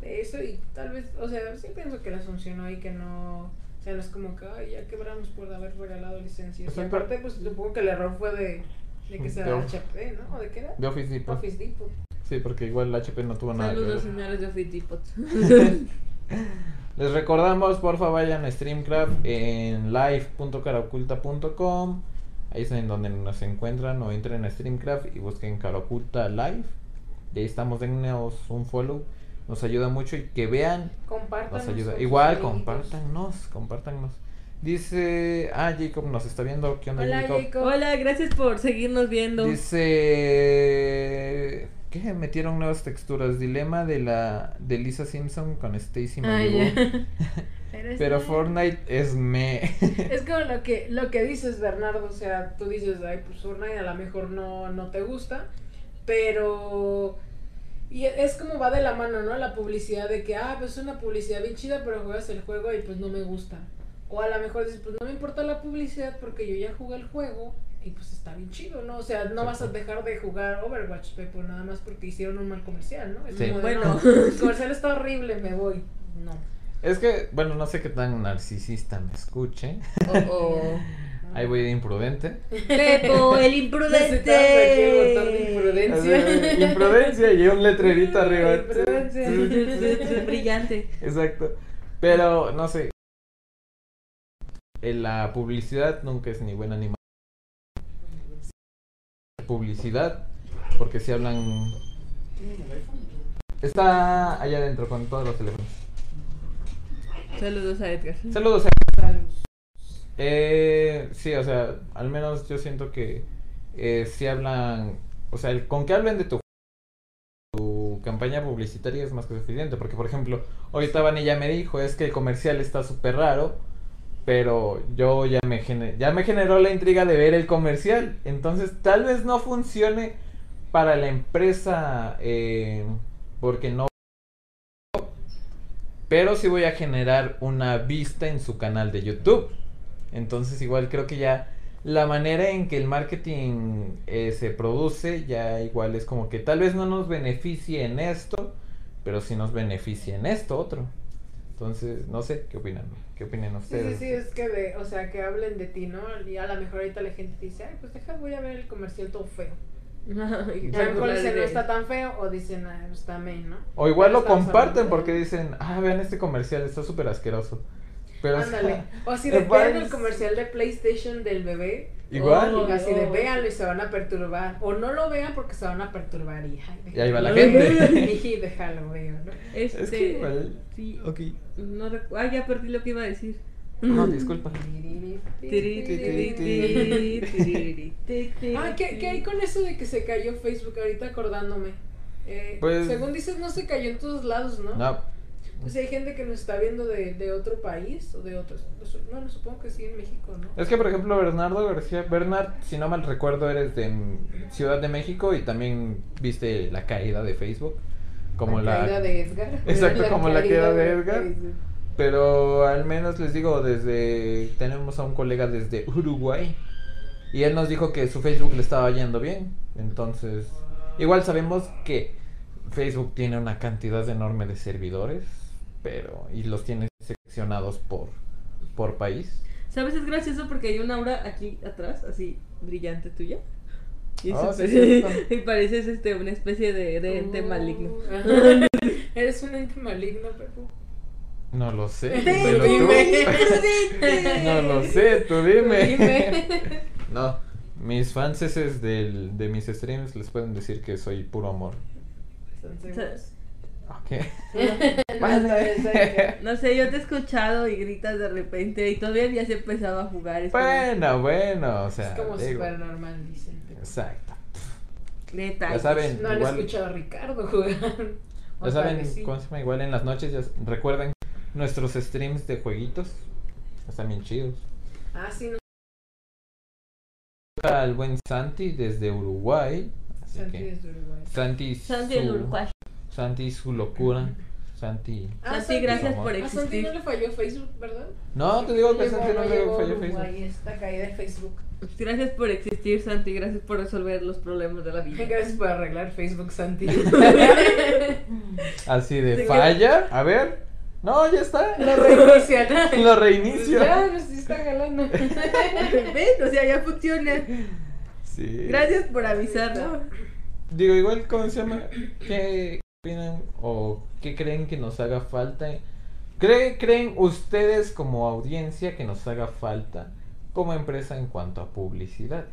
de eso y tal vez, o sea, sí pienso que les funcionó y que no, o sea, no es como que, ay, ya quebramos por haber regalado licencias. Y aparte, pues supongo que el error fue de, de que se De Office. HP, ¿no? ¿O de qué era? De Office Depot. Office Depot. Sí, porque igual HP no tuvo nada Saludos, señores de Office Depot. Les recordamos, porfa, vayan a Streamcraft en live.caraoculta.com. Ahí es en donde nos encuentran o entren a Streamcraft y busquen Caraoculta Live. Y ahí estamos, dennos un follow. Nos ayuda mucho y que vean, Compartan. nos ayuda. Igual, compártanos, compártanos. Dice, ah, Jacob nos está viendo. ¿Qué onda, Hola, Jacob? Jacob. Hola, gracias por seguirnos viendo. Dice ¿Qué? Metieron nuevas texturas. Dilema de la de Lisa Simpson con Stacy Ah, Malibu. Pero, Fortnite es me. Es como lo que, lo que dices, Bernardo. O sea, tú dices, ay, pues Fortnite a lo mejor no, no te gusta. Pero. Y es como va de la mano, ¿no? La publicidad de que, ah, pues es una publicidad bien chida, pero juegas el juego y pues no me gusta. O a lo mejor dices, pues no me importa la publicidad porque yo ya jugué el juego y pues está bien chido, ¿no? O sea, no vas a dejar de jugar Overwatch, Pepo, nada más porque hicieron un mal comercial, ¿no? Es Sí. como de, Bueno. no, el comercial está horrible, me voy. No. es que, bueno, no sé qué tan narcisista me escuche. Oh, Ahí voy de imprudente. Pepo, el aquí de imprudente. imprudencia. Así, Imprudencia y un letrerito arriba. Imprudencia. Brillante. Exacto. Pero, no sé. En la publicidad nunca es ni buena ni mala. Publicidad, porque si hablan. Está allá adentro con todos los teléfonos. Saludos a Edgar. Saludos. Eh, sí, o sea, al menos yo siento que eh, si hablan, o sea, el- con que hablen de tu, tu campaña publicitaria es más que suficiente, porque por ejemplo, ahorita Vani ya me dijo, es que el comercial está súper raro, pero yo ya me, gene- ya me generó la intriga de ver el comercial, entonces tal vez no funcione para la empresa, eh, porque no... Pero sí voy a generar una vista en su canal de YouTube. Entonces igual creo que ya la manera en que el marketing eh, se produce ya igual es como que tal vez no nos beneficie en esto, pero sí nos beneficia en esto otro. Entonces, no sé, ¿qué opinan? ¿Qué opinan Sí, sí, ustedes? sí, es que de, o sea, que hablen de ti, ¿no? Y a lo mejor ahorita la gente dice, ay, pues deja, voy a ver el comercial todo feo. Y a lo mejor dicen, no está tan feo, o dicen, ah, está main, ¿no? O igual Pero lo comparten porque dicen, ah, vean este comercial, está súper asqueroso. Pero Ándale. O si más- el comercial de PlayStation del bebé. Igual. O así de Oh. véanlo y se van a perturbar. O no lo vean porque se van a perturbar y, ay, Y ahí va la gente. Y déjalo, veo, ¿no? Este, Es que igual, sí, ok. no recu- ah, ya perdí lo que iba a decir. No, disculpa. Ah, ¿qué, ¿qué hay con eso de que se cayó Facebook? Ahorita acordándome. Eh, Pues- según dices, no se cayó en todos lados, ¿no? No, Pues hay gente que nos está viendo de, de otro país o de otros. Bueno, supongo que sí en México, ¿no? es que por ejemplo Bernardo García, Bernard, si no mal recuerdo, eres de Ciudad de México y también viste la caída de Facebook. Como la, caída de Edgar. Exacto, como la caída de Edgar. Facebook. Pero al menos les digo, desde tenemos a un colega desde Uruguay y él nos dijo que su Facebook le estaba yendo bien. Entonces, igual sabemos que Facebook tiene una cantidad enorme de servidores, pero y los tiene seccionados por por país. ¿Sabes? Es gracioso porque hay una aura aquí atrás, así brillante tuya. Y, Ah, se sí, y pareces este, una especie de, de ente Oh, maligno. Eres un ente maligno, Pepu. No lo sé, tú-. No lo sé, tú dime. Dime. No, mis fans del, de mis streams les pueden decir que soy puro amor. No, sé, yo te he escuchado y gritas de repente y todavía ya se empezaba a jugar. Es como, Bueno, bueno, o sea. Es como súper normal, dicen. Exacto. neta. Ya saben, No han igual, escuchado a Ricardo jugar. O ya saben sí. cómo se llama, igual en las noches, ya recuerden nuestros streams de jueguitos. Están bien chidos. Ah, sí, no. Al buen Santi desde Uruguay. Así Santi que desde Uruguay. Santi, Santi su, Uruguay. Santi su locura. Santi. Ah, Santi, gracias por A Santi existir. no le falló Facebook, ¿verdad? No, te digo que Llegó- Santi no le falló Uruguay Facebook. esta caída de Facebook. Gracias por existir, Santi. Gracias por resolver los problemas de la vida. Gracias por arreglar Facebook, Santi. Así de Sí que- falla. A ver. No, ya está. Lo reinician. Lo reinicio. Ya, pues sí está jalando. ¿Ves? O sea, ya funciona. Sí. Gracias por avisarnos. Digo, igual, ¿cómo se llama? ¿Qué opinan o qué creen que nos haga falta? ¿Cree- ¿Creen ustedes como audiencia que nos haga falta como empresa en cuanto a publicidad?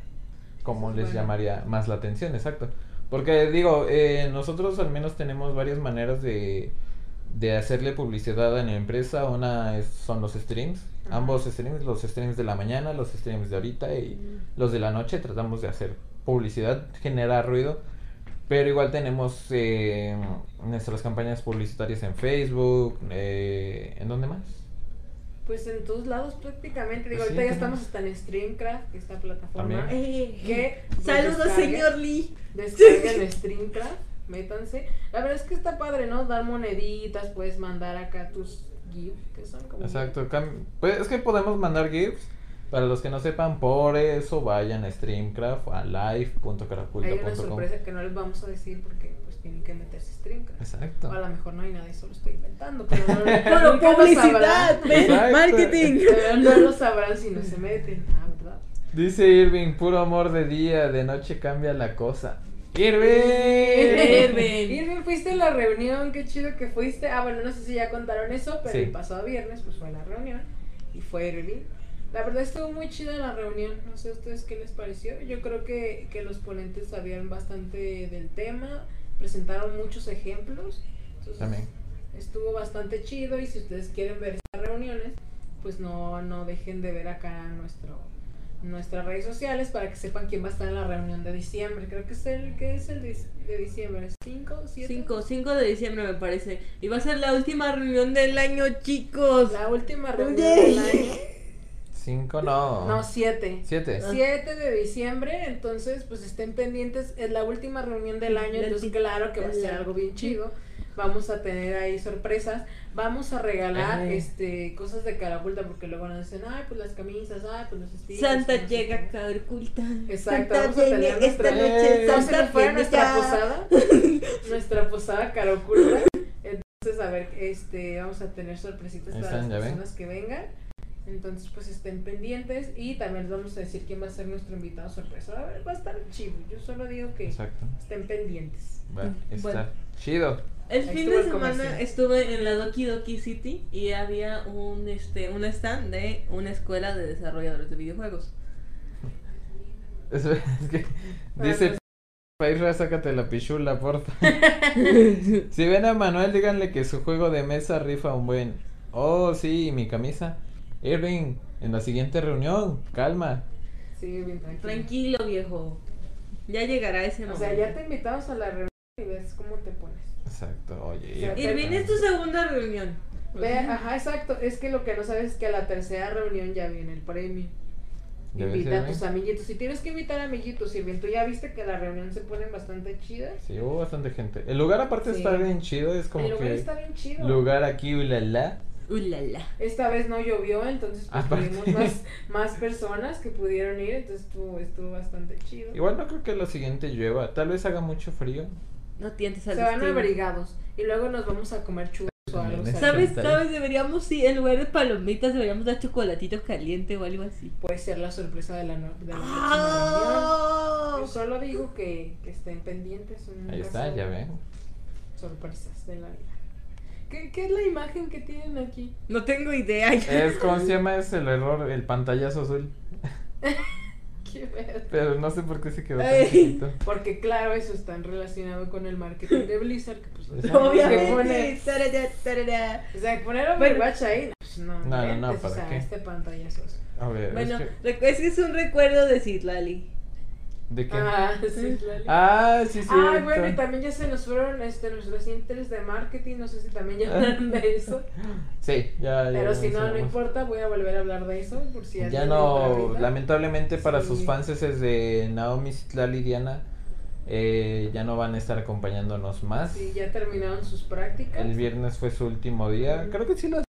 ¿Cómo Eso es les bueno. llamaría más la atención? Exacto. Porque digo, eh, nosotros al menos tenemos varias maneras de, de hacerle publicidad a la empresa. Una es- son los streams, ambos streams, los streams de la mañana, los streams de ahorita y los de la noche. Tratamos de hacer publicidad, generar ruido. Pero igual tenemos eh, nuestras campañas publicitarias en Facebook. Eh, ¿En dónde más? Pues en todos lados prácticamente. Digo, Pues sí, ahorita ya estamos hasta en Streamcraft, que esta plataforma. También. Eh, Que pues, Saludos, señor Lee. Descarguen Streamcraft, métanse. La verdad es que está padre, ¿no? Dar moneditas, puedes mandar acá tus GIFs, que son como. Exacto. Pues es que podemos mandar GIFs. Para los que no sepan, por eso vayan a Streamcraft, a Hay una live.caraculta.com. sorpresa que no les vamos a decir porque pues tienen que meterse Streamcraft. Exacto. O a lo mejor no hay nada, eso lo estoy inventando. Pero no, Bueno, lo publicidad, marketing. Pero no lo sabrán si no se meten. Ah, ¿verdad? Dice Irving, puro amor de día, de noche cambia la cosa. Irving. Irving. Irving, fuiste a la reunión, qué chido que fuiste. Ah, bueno, no sé si ya contaron eso, pero Sí. el pasado viernes pues fue la reunión y fue Irving. La verdad estuvo muy chida la reunión, no sé a ustedes qué les pareció. Yo creo que, que los ponentes sabían bastante del tema, presentaron muchos ejemplos. Entonces, También. estuvo bastante chido y si ustedes quieren ver estas reuniones, pues no, no dejen de ver acá nuestro nuestras redes sociales para que sepan quién va a estar en la reunión de diciembre. Creo que es el que es el de, diciembre, 5, 7. 5, 5 de diciembre me parece. Y va a ser la última reunión del año, chicos. La última reunión del año. Cinco no. No, 7. Siete. 7 de diciembre, entonces pues estén pendientes, es la última reunión del año, entonces claro que va a ser algo bien chido. Vamos a tener ahí sorpresas, vamos a regalar Ajá. este cosas de cara oculta porque luego nos dicen, ay, pues las camisas, ay, pues los stickers. Santa no sé llega qué". a caer oculta. Exacto, Santa vamos a tener viene nuestra- esta noche. Eh, No Santa fue nuestra posada, nuestra posada cara oculta. Entonces, a ver, este, vamos a tener sorpresitas para las ven. personas que vengan. Entonces, pues estén pendientes y también les vamos a decir quién va a ser nuestro invitado sorpresa. A ver, va a estar chido. Yo solo digo que Exacto. estén pendientes. Bueno. chido. El Ahí fin de semana estuve en la Doki Doki City y había un este un stand de una escuela de desarrolladores de videojuegos. Es, es que dice Paisra, sácate la pichula, porfa. si ven a Manuel, díganle que su juego de mesa rifa un buen. Oh, sí, y mi camisa. Irving, en la siguiente reunión, calma. Sí, bien tranquilo. Tranquilo, viejo. Ya llegará ese O momento. sea, ya te invitamos a la reunión y ves cómo te pones. Exacto, oye. O sea, Irving, es tu segunda reunión. Ve, ajá, exacto. Es que lo que no sabes es que a la tercera reunión ya viene el premio. ¿Ya ves, Invita a tus amiguitos. Si tienes que invitar amiguitos, Irving, tú ya viste que la reunión se ponen bastante chidas. Sí, hubo bastante gente. El lugar aparte Sí. está bien chido, es como el lugar que está bien chido. lugar aquí, ulala. Ulala. Esta vez no llovió, entonces pues, tuvimos más, más personas que pudieron ir, entonces estuvo, estuvo bastante chido. Igual no creo que lo siguiente llueva, tal vez haga mucho frío. No tientes al Se van abrigados y luego nos vamos a comer churros o algo. ¿sabes? ¿Sabes? Deberíamos, sí, en lugar de palomitas, deberíamos dar chocolatito caliente o algo así. Puede ser la sorpresa de la, no- de la. ¡Ah! Yo solo digo que, que estén pendientes. Ahí está, ya ven. Sorpresas de la vida. ¿Qué, ¿Qué es la imagen que tienen aquí? No tengo idea. Es como se llama es el error, el pantallazo azul. Qué ver. Pero no sé por qué se quedó tan chiquito. Porque claro, eso está relacionado con el marketing de Blizzard. Que pues, obviamente. Obviamente. Tarara, tarara. O sea, poner Overwatch ahí, pues, no. No, no, ¿para o sea, qué? este pantallazo. A ver, Bueno, es que, recu- es que es un recuerdo de Citlali. ¿De qué? Ah, sí, Lali. Ah, sí, sí. Ay, bueno, y también ya se nos fueron este, nuestros ínteres de marketing, no sé si también ya hablaron de eso, Sí, ya, ya. pero si no, no importa, voy a volver a hablar de eso, por si Ya no, lamentablemente para sus Sí. fans de Naomi, Citlali y Diana, eh, ya no van a estar acompañándonos más. Sí, ya terminaron sus prácticas. El viernes fue su último día. Creo que sí lo.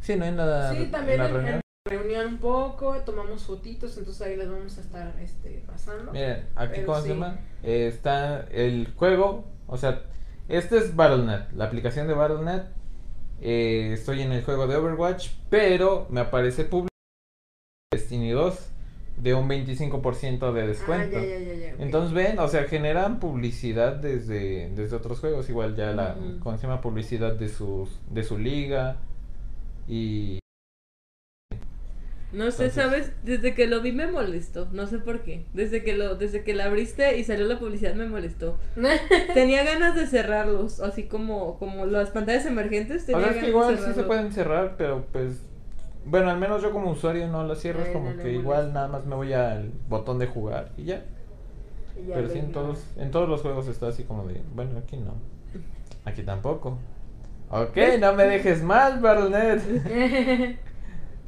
Sí, no hay nada. Sí, en también la en, reunión. en reunión un poco, tomamos fotitos, entonces ahí les vamos a estar este, pasando. Miren, aquí cómo se llama. Eh, está el juego. O sea, este es Battle.net, la aplicación de Battle.net. Eh, estoy en el juego de Overwatch, pero me aparece público Destiny 2 de un 25% de descuento. Ah, ya, ya, ya, ya, ok. Entonces ven, o sea, generan publicidad desde, desde otros juegos, igual ya la. ¿cómo se llama? Publicidad de sus, de su liga y No sé, Entonces- ¿sabes? Desde que lo vi me molestó. No sé por qué. Desde que lo, desde que la abriste y salió la publicidad me molestó. Tenía ganas de cerrarlos, así como, como las pantallas emergentes. Tenía es ganas que de igual sí se pueden cerrar, pero pues bueno, al menos yo como usuario no las cierro, es como no que igual nada más me voy al botón de jugar y ya. Y ya pero sí en todos en todos los juegos está así como de, bueno, aquí no. Aquí tampoco. Ok, no me dejes mal, Battle.net.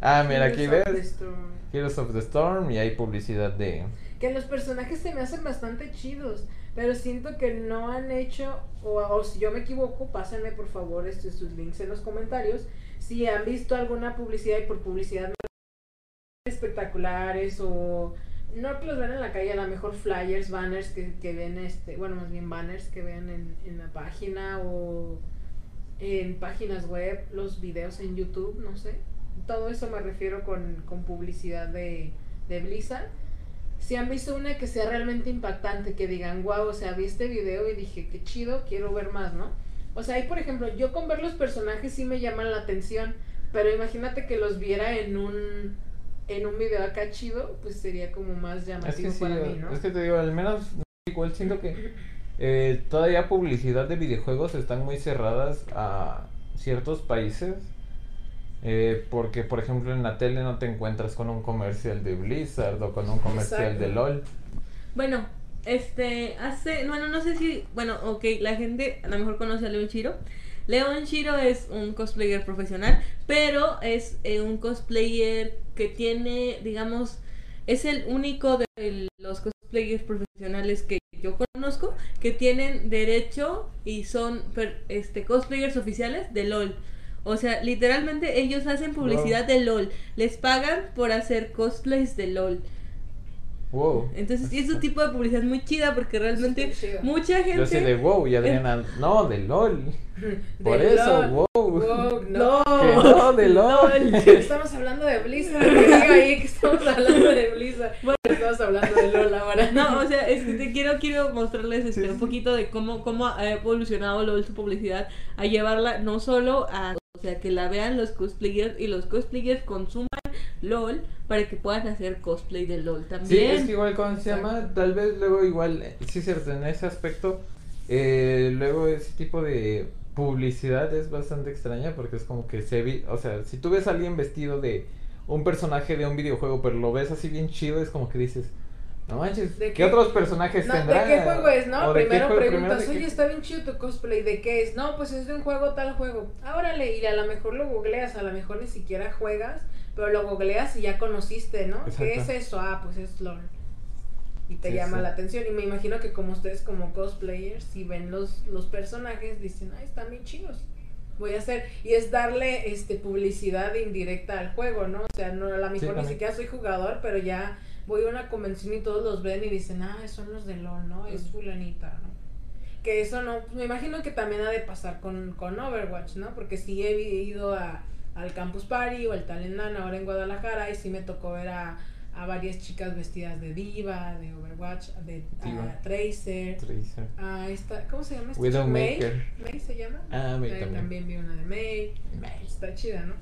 Ah, mira, aquí Heroes of the ves Storm. Heroes of the Storm y hay publicidad de Que los personajes se me hacen bastante chidos, pero siento que no han hecho, o, o si yo me equivoco, pásenme por favor este, sus links en los comentarios, si han visto alguna publicidad y por publicidad espectaculares o no que los vean en la calle, a lo mejor flyers, banners que, que ven, este, bueno, más bien banners que vean en, en la página o en páginas web, los videos en YouTube, no sé. Todo eso me refiero con, con publicidad de, de Blizzard. Si han visto una que sea realmente impactante, que digan, wow, o sea, vi este video y dije, qué chido, quiero ver más, ¿no? O sea, ahí, por ejemplo, yo con ver los personajes sí me llaman la atención, pero imagínate que los viera en un en un video acá chido, pues sería como más Es llamativo que sí, para mí, ¿no? es que te digo, al menos igual siento que eh, todavía publicidad de videojuegos están muy cerradas a ciertos países. Eh, porque, por ejemplo, en la tele no te encuentras con un comercial de Blizzard o con un comercial de. LOL. Bueno, este, hace, bueno, no sé si, bueno, ok, la gente a lo mejor conoce a Leon Shiro. Leon Shiro es un cosplayer profesional, pero es eh, un cosplayer que tiene, digamos, es el único de los cosplayers profesionales que yo conozco que tienen derecho y son per- este cosplayers oficiales de LOL. O sea, literalmente ellos hacen publicidad de LOL. Les pagan por hacer cosplays de LOL. Wow. Entonces, es un tipo de publicidad muy chida porque realmente mucha gente. Yo sé de WoW y Adriana, no, de LOL. De Por eso, LOL. WoW. Wow, no. No, de LOL. Estamos hablando de Blizzard. Que diga ahí que estamos hablando de Blizzard. Bueno, estamos hablando de LOL ahora. No, o sea, es que te quiero, quiero mostrarles este, Sí, un sí. poquito de cómo, cómo ha evolucionado LOL su publicidad a llevarla no solo a, o sea, que la vean los cosplayers y los cosplayers consuman LOL para que puedan hacer cosplay de LOL Sí, también. es que igual, ¿cómo se llama? Tal vez luego igual, eh, sí cierto, en ese aspecto, eh, luego ese tipo de publicidad es bastante extraña porque es como que se vi, o sea, si tú ves a alguien vestido de un personaje de un videojuego, pero lo ves así bien chido, es como que dices, no manches, ¿De ¿qué, qué? otros personajes No, ¿De qué juego es, no? Primero juego- preguntas, primero oye, qué- está bien chido tu cosplay, ¿de qué es? No, pues es de un juego, tal juego. Ah, órale, y a lo mejor lo googleas, a lo mejor ni siquiera juegas, pero lo googleas y ya conociste, ¿no? ¿Qué es eso? Ah, pues es LOL. Y te Sí, llama sí. la atención. Y me imagino que como ustedes como cosplayers, si ven los, los personajes, dicen, ay, están bien chidos. Voy a hacer, y es darle este publicidad indirecta al juego, ¿no? O sea, no, a lo mejor ni siquiera soy jugador, pero ya voy a una convención y todos los ven y dicen, ah, son los de LOL, ¿no? Es fulanita, ¿no? Que eso no, me imagino que también ha de pasar con, con Overwatch, ¿no? Porque sí he ido a, al Campus Party o al Talentland ahora en Guadalajara y sí me tocó ver a, a varias chicas vestidas de diva, de Overwatch, de a. Tracer, Tracer. a esta, ¿cómo se llama? esta Widowmaker. May, May se llama. Ah, May Ahí también. vi una de May. Está chida, ¿no?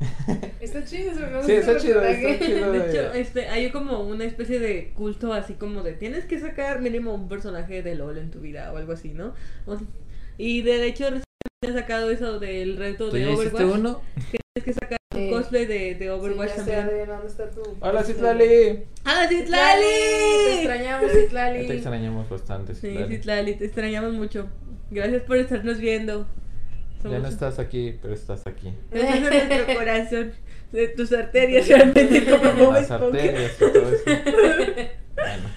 Está chida, me gusta Sí, está chido, está chido. De de- hecho, este, hay como una especie de culto así como de tienes que sacar mínimo un personaje de LOL en tu vida o algo así, ¿no? O- y de hecho recientemente han sacado eso del reto ¿Tú de Overwatch. uno? Tienes que sacar tu Sí. cosplay de, de Overwatch Sí, ya sé, también. Adriana, ¿dónde está tu? Hola, Citlali. ¡Ah, Te Citlali! extrañamos, Citlali. Te extrañamos bastante, Sí, Citlali. Citlali, te extrañamos mucho. Gracias por estarnos viendo. Ya no Somos- estás aquí, pero estás aquí. Estás en nuestro corazón. De tus arterias realmente como Las arterias y todo eso. Bueno,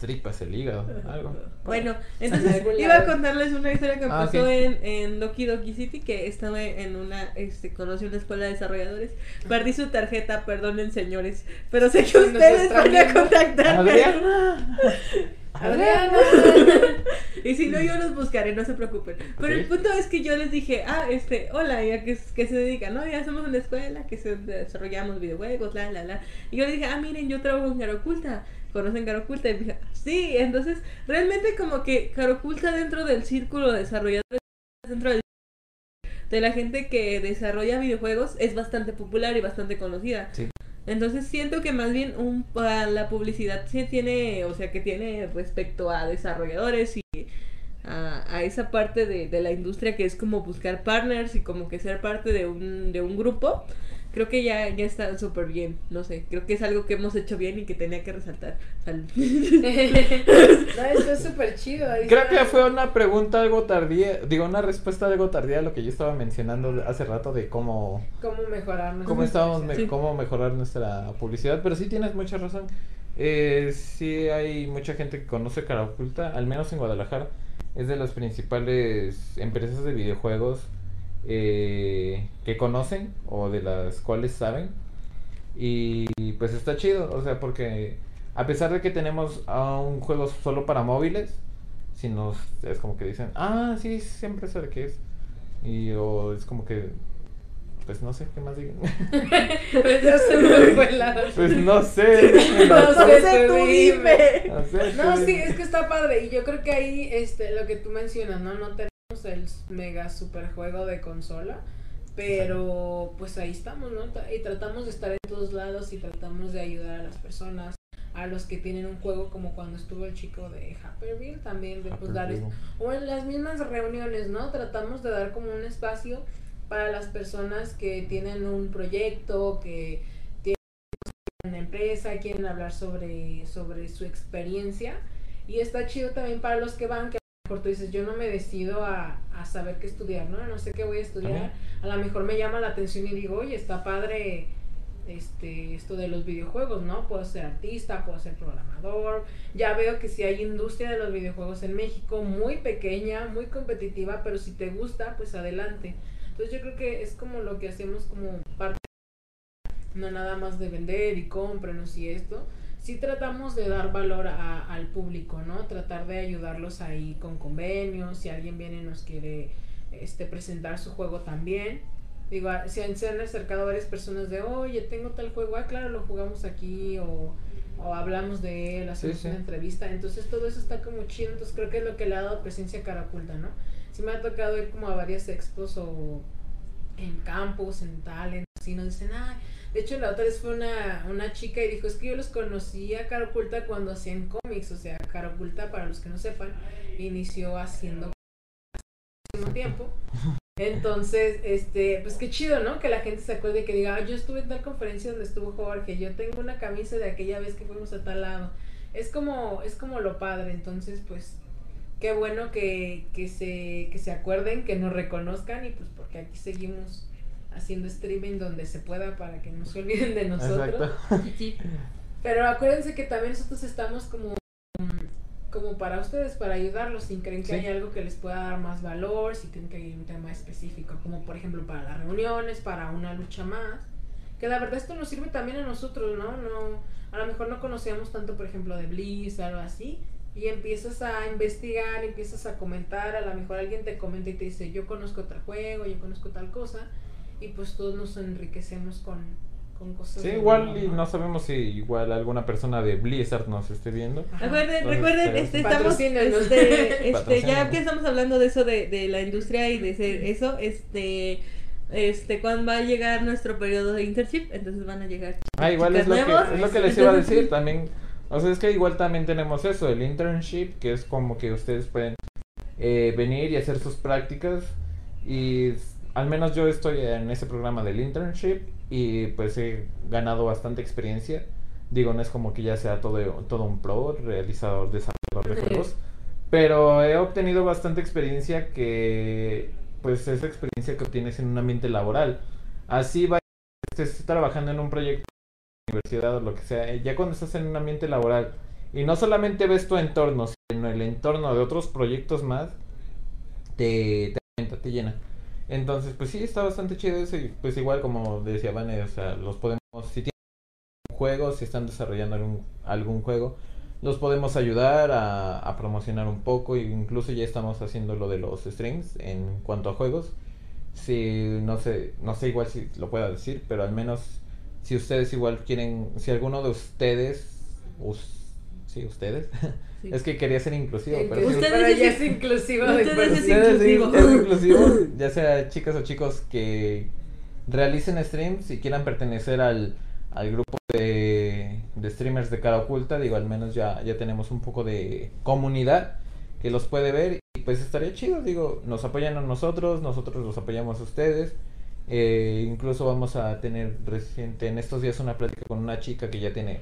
tripas, el hígado, algo. Bueno, entonces iba a contarles una historia que me Ah, pasó ok. en, en Doki Doki City, que estaba en una, este, conocí una escuela de desarrolladores. Perdí su tarjeta, perdonen señores, pero sé que ustedes van a contactarme. Adriana. Adriana. Y si no, yo los buscaré, no se preocupen. Pero el Ok. punto es que yo les dije, ah, este, hola, ¿y a qué, qué se dedica? No, ya somos una escuela que se desarrollamos videojuegos, la, la, la. Y yo les dije, ah, miren, yo trabajo en Caroculta. ¿Conocen Caroculta? Y me dije, sí, entonces, realmente como que Caroculta dentro del círculo de desarrolladores, dentro del de la gente que desarrolla videojuegos es bastante popular y bastante conocida. Sí. Entonces siento que más bien un, a la publicidad sí tiene, o sea, que tiene respecto a desarrolladores y a, a esa parte de, de la industria que es como buscar partners y como que ser parte de un, de un grupo, creo que ya, ya está súper bien, no sé, creo que es algo que hemos hecho bien y que tenía que resaltar. Salud. No, esto es súper chido. ahí Creo que fue una pregunta algo tardía, digo, una respuesta algo tardía a lo que yo estaba mencionando hace rato de cómo, ¿Cómo mejorar nuestra cómo estábamos, me- publicidad? Sí. cómo mejorar nuestra publicidad, pero sí tienes mucha razón. Eh, sí hay mucha gente que conoce Cara Oculta, al menos en Guadalajara, es de las principales empresas de videojuegos eh, que conocen o de las cuales saben. Y pues está chido, o sea, porque a pesar de que tenemos un juego solo para móviles, si nos es como que dicen, ah, sí, siempre sé de qué es. Y o es como que, pues no sé qué más digan. Pues ya se me fue la- pues no sé. No no sé, sé. tú dime. No, sé, No, tú sí, dime. es que está padre. Y yo creo que ahí, este, lo que tú mencionas, ¿no? No tenemos el mega super juego de consola. Pero pues ahí estamos, ¿no? Y tratamos de estar en todos lados y tratamos de ayudar a las personas, a los que tienen un juego como cuando estuvo el chico de Haperville, también de pues dar, o en las mismas reuniones, ¿no? Tratamos de dar como un espacio para las personas que tienen un proyecto, que tienen una empresa, quieren hablar sobre, sobre su experiencia. Y está chido también para los que van, que mejor tú dices, yo no me decido a, a saber qué estudiar, ¿no? No sé qué voy a estudiar. A lo mejor me llama la atención y digo, oye, está padre este, esto de los videojuegos, ¿no? Puedo ser artista, puedo ser programador. Ya veo que si hay industria de los videojuegos en México, muy pequeña, muy competitiva, pero si te gusta, pues adelante. Entonces yo creo que es como lo que hacemos como parte, no nada más de vender y cómprenos y esto. Sí tratamos de dar valor a- al público, ¿no? Tratar de ayudarlos ahí con convenios, si alguien viene y nos quiere este, presentar su juego también. Digo, a- se han, se han acercado varias personas de, oye, tengo tal juego, ah, claro, lo jugamos aquí, o, o hablamos de él, hacemos sí. una entrevista. Entonces todo eso está como chido, entonces creo que es lo que le ha dado presencia a Cara Oculta, ¿no? Sí me ha tocado ir como a varias expos o en campus, en talent, así nos dicen, ay, de hecho la otra vez fue una, una chica y dijo, es que yo los conocí a Cara Oculta cuando hacían cómics, o sea, Cara Oculta, para los que no sepan, inició haciendo mismo tiempo. Entonces, este, pues qué chido, ¿no? Que la gente se acuerde y que diga, "Ah, yo estuve en tal conferencia donde estuvo Jorge, yo tengo una camisa de aquella vez que fuimos a tal lado. Es como, es como lo padre, entonces, pues, qué bueno que, que se, que se acuerden, que nos reconozcan y pues porque aquí seguimos haciendo streaming donde se pueda para que no se olviden de nosotros. Sí, Pero acuérdense que también nosotros estamos como, como para ustedes, para ayudarlos, si creen que Sí. hay algo que les pueda dar más valor, si tienen que ir un tema específico, como por ejemplo para las reuniones, para una lucha más. Que la verdad esto nos sirve también a nosotros, ¿no? no a lo mejor no conocíamos tanto, por ejemplo, de Blizzard o así. Y empiezas a investigar, empiezas a comentar, a lo mejor alguien te comenta y te dice, yo conozco tal juego, yo conozco tal cosa. Y pues todos nos enriquecemos con, con cosas. Sí, igual y no sabemos si igual alguna persona de Blizzard nos esté viendo. Ajá. Recuerden, Entonces, recuerden, pero- este, estamos, este, este, ya que estamos hablando de eso de, de la industria y de ser eso, este, este, cuando va a llegar nuestro periodo de internship, entonces van a llegar. Ah, igual es lo, que, es lo que les iba a decir también. O sea, es que igual también tenemos eso, el internship, que es como que ustedes pueden eh, venir y hacer sus prácticas. Y al menos yo estoy en ese programa del internship y pues he ganado bastante experiencia. Digo, no es como que ya sea todo, todo un pro, realizador, desarrollador de juegos. Pero he obtenido bastante experiencia que, pues, es experiencia que obtienes en un ambiente laboral. Así va, estés trabajando en un proyecto de universidad o lo que sea, ya cuando estás en un ambiente laboral y no solamente ves tu entorno, sino el entorno de otros proyectos más, te, te llena. Entonces, pues sí, está bastante chido eso y pues igual como decía Vane, o sea, los podemos, si tienen juegos, si están desarrollando algún, algún juego, los podemos ayudar a, promocionar un poco, e incluso ya estamos haciendo lo de los streams en cuanto a juegos. Si no sé, no sé igual si lo pueda decir, pero al menos si ustedes igual quieren, si alguno de ustedes, us- sí, ustedes, Sí. es que quería ser inclusivo, pero Ustedes Pero ya es- es inclusivo de ustedes inclusivo. es inclusivo, ya sea chicas o chicos que realicen streams y quieran pertenecer al, al grupo de, de streamers de cara oculta, digo, al menos ya, ya tenemos un poco de comunidad que los puede ver y pues estaría chido, digo, nos apoyan a nosotros, nosotros los apoyamos a ustedes. Eh, incluso vamos a tener reciente en estos días una plática con una chica que ya tiene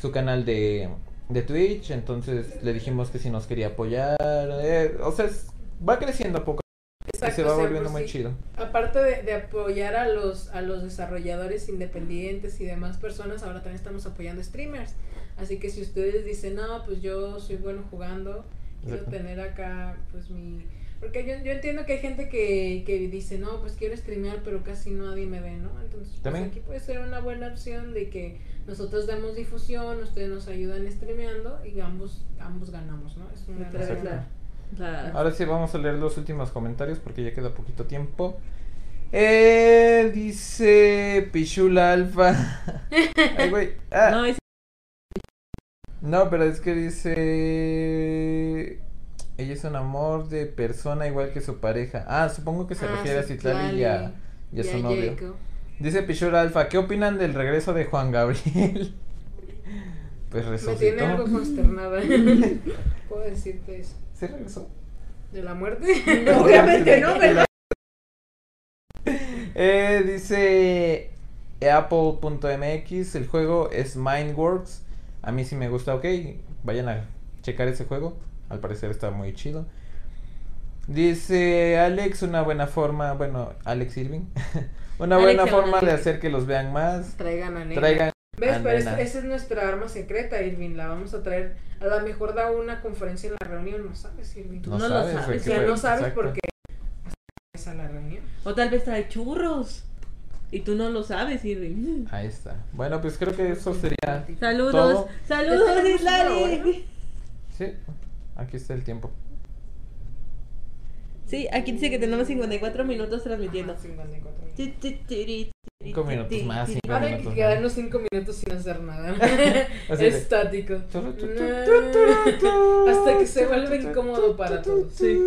su canal de, de Twitch, entonces le dijimos que si nos quería apoyar, eh, o sea, es- va creciendo poco y Exacto, se va volviendo pues muy chido. Aparte de, de apoyar a los, a los desarrolladores independientes y demás personas, ahora también estamos apoyando streamers. Así que si ustedes dicen, no, pues yo soy bueno jugando, quiero tener acá, pues mi... Porque yo, yo entiendo que hay gente que, que dice, no, pues quiero streamear, pero casi nadie me ve, ¿no? Entonces, pues También. aquí puede ser una buena opción de que nosotros demos difusión, ustedes nos ayudan streameando y ambos, ambos ganamos, ¿no? Es una la- la- Ahora sí vamos a leer los últimos comentarios porque ya queda poquito tiempo. Eh, dice Pichula Alfa. Ay, güey. Ah, No, es No, pero es que dice. Ella es un amor de persona igual que su pareja. Ah, supongo que se Ah, refiere a Citlali y a, y a Ya su novio. Dice Pichura Alfa, ¿qué opinan del regreso de Juan Gabriel? pues Me tiene algo resucitó. consternada. Puedo decirte eso. ¿Sí regresó? ¿De la muerte? Obviamente no, ¿verdad? Eh, dice Apple.mx, el juego es Mindworks. A mí sí me gusta, ok. Vayan a checar ese juego. Al parecer está muy chido. Dice Alex, una buena forma, bueno, Alex Irving. una Alex buena forma de hacer que los vean más. Traigan a nena. Traigan ¿Ves? a Pero es- esa es nuestra arma secreta, Irving. La vamos a traer. A lo mejor da una conferencia en la reunión. No sabes, Irving. No lo sabes, O sea, fue- no sabes exacto. por qué. Es a la reunión. O tal vez trae churros. Y tú no lo sabes, Irving. Ahí está. Bueno, pues creo que eso sería. Saludos, Todo. saludos, Islali. Sí, aquí está el tiempo. Sí, aquí dice que tenemos 54 minutos transmitiendo. Ajá, 54 minutos. Ti, ti, tiri, tiri, Cinco minutos tiri, más, cinco Ahora hay que quedarnos 5 minutos sin hacer nada. Estático. Hasta que se vuelve incómodo para todos. Sí.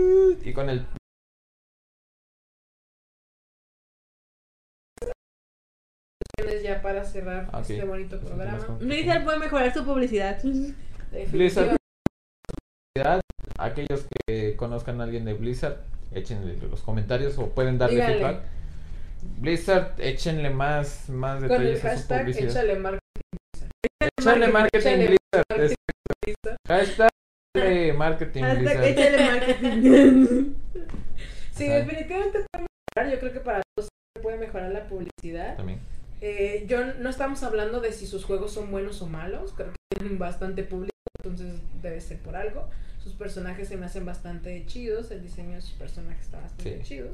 Y con el Ya para cerrar Ok. este bonito Pues, programa. Blizzard puede mejorar su publicidad. Definitivamente. Blizzard, aquellos que conozcan a alguien de Blizzard, échenle los comentarios o pueden darle Díganle. feedback. Blizzard, échenle más, más Con el detalles a su hashtag publicidad. échale marketing. Échale marketing échale Blizzard. marketing Blizzard. Hashtag échale marketing Hashtag Blizzard. échale marketing. Sí, Ajá. definitivamente puede mejorar. Yo creo que para todos puede mejorar la publicidad. También. Eh, yo no estamos hablando de si sus juegos son buenos o malos. Creo que tienen bastante público, entonces debe ser por algo. Sus personajes se me hacen bastante chidos. El diseño de sus personajes está bastante Sí. chido.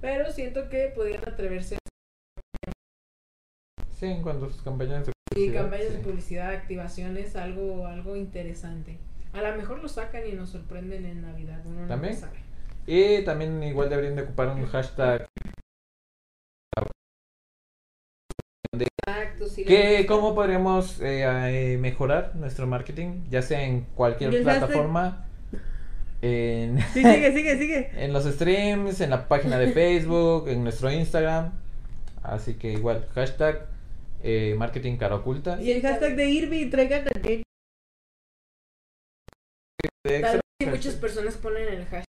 Pero siento que podrían atreverse Sí, en cuanto a sus campañas de Y publicidad. campañas sí. de publicidad, activaciones, algo, algo interesante. A lo mejor lo sacan y nos sorprenden en Navidad. Uno no ¿También? lo sabe. Y también igual deberían de ocupar un hashtag Sí. que cómo podríamos eh, eh, mejorar nuestro marketing, ya sea en cualquier plataforma, en, Sí, sigue, sigue, sigue. en los streams, en la página de Facebook, en nuestro Instagram. Así que igual, hashtag eh, marketing cara oculta. Y el hashtag de Irving, traigan. De Tal vez muchas personas ponen el hashtag.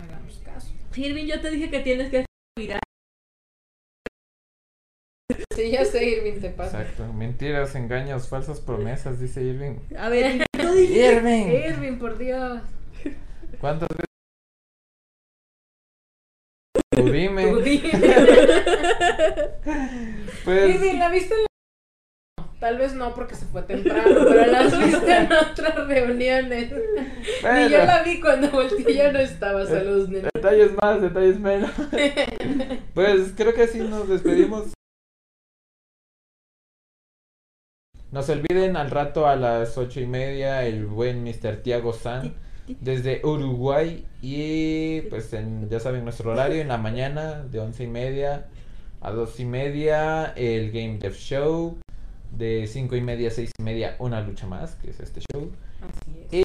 Hagamos caso. Irving, yo te dije que tienes que virar. Sí, ya sé, Irving, te pasa. Exacto, mentiras, engaños, falsas promesas, dice Irving. A ver, tú dijiste. Irving, Irving, por Dios. ¿cuántas veces? Tú dime. Tú dime. Pues, Irving, ¿la viste en la... Tal vez no porque se fue temprano, pero la has visto en otras reuniones. Ni bueno, yo la vi cuando volteé, ya no estaba. Saludos, nena. detalles más, detalles menos. Pues creo que así nos despedimos. No se olviden al rato a las ocho y media el buen Mr. Tiago San desde Uruguay y pues en, ya saben nuestro horario en la mañana de once y media a dos y media el Game Dev Show de cinco y media a seis y media una lucha más que es este show Así Y-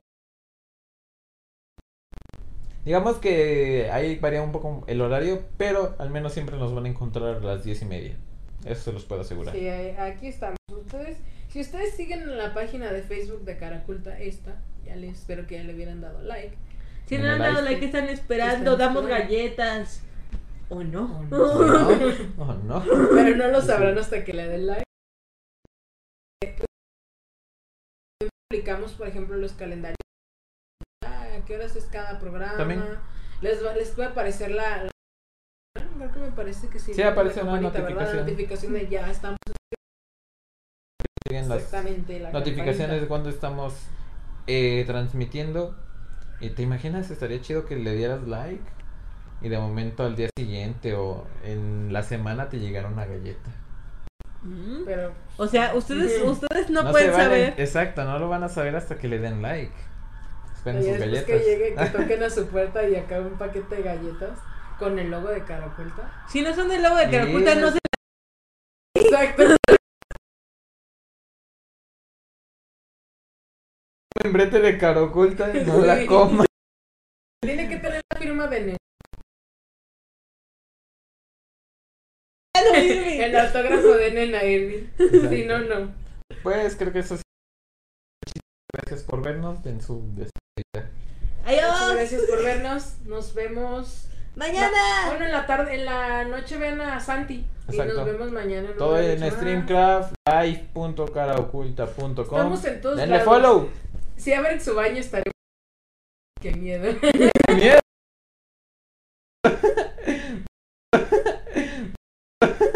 digamos que ahí varía un poco el horario pero al menos siempre nos van a encontrar a las diez y media eso se los puedo asegurar Sí, aquí estamos. Ustedes, si ustedes siguen en la página de Facebook de Caraculta esta, ya les espero que ya le hubieran dado like. Si no En han dado like, están esperando, Están damos esperando. galletas. ¿O no? ¿O ¿O no? no? ¿O no? Pero no lo sabrán hasta que le den like. Publicamos, por ejemplo, los calendarios. Ah, ¿A qué horas es cada programa? También. Les, va, les puede aparecer la, la- Creo que me parece que sí. Sí, la aparece una campanita, ¿verdad? La notificación. notificación de ya estamos Siguen las exactamente. La notificaciones de campanita. cuando estamos eh, transmitiendo. ¿Y te imaginas? Estaría chido que le dieras like y de momento al día siguiente o en la semana te llegara una galleta. Mm. Pero O sea, ustedes, ustedes no, pueden saber. exacto, no lo van a saber hasta que le den like. Esperen y sus galletas. que llegue, que toquen a su puerta y acá un paquete de galletas con el logo de cara oculta. Si no son del logo de Sí, Caraculta, no se. Exacto. En brete de cara oculta, no la coma. Tiene que tener la firma de. El autógrafo de Nena Irving. Si no, no. Pues creo que eso es. Gracias por vernos en su despedida. ¡Adiós! gracias por vernos. Nos vemos. ¡Mañana! Bueno, en la tarde, en la noche ven a Santi. Y Exacto. nos vemos mañana. en Todo en streamcraft, live.caraoculta.com. Estamos en todos Denle lados. follow. Si abren su baño estaremos. Qué miedo. ¡Qué miedo!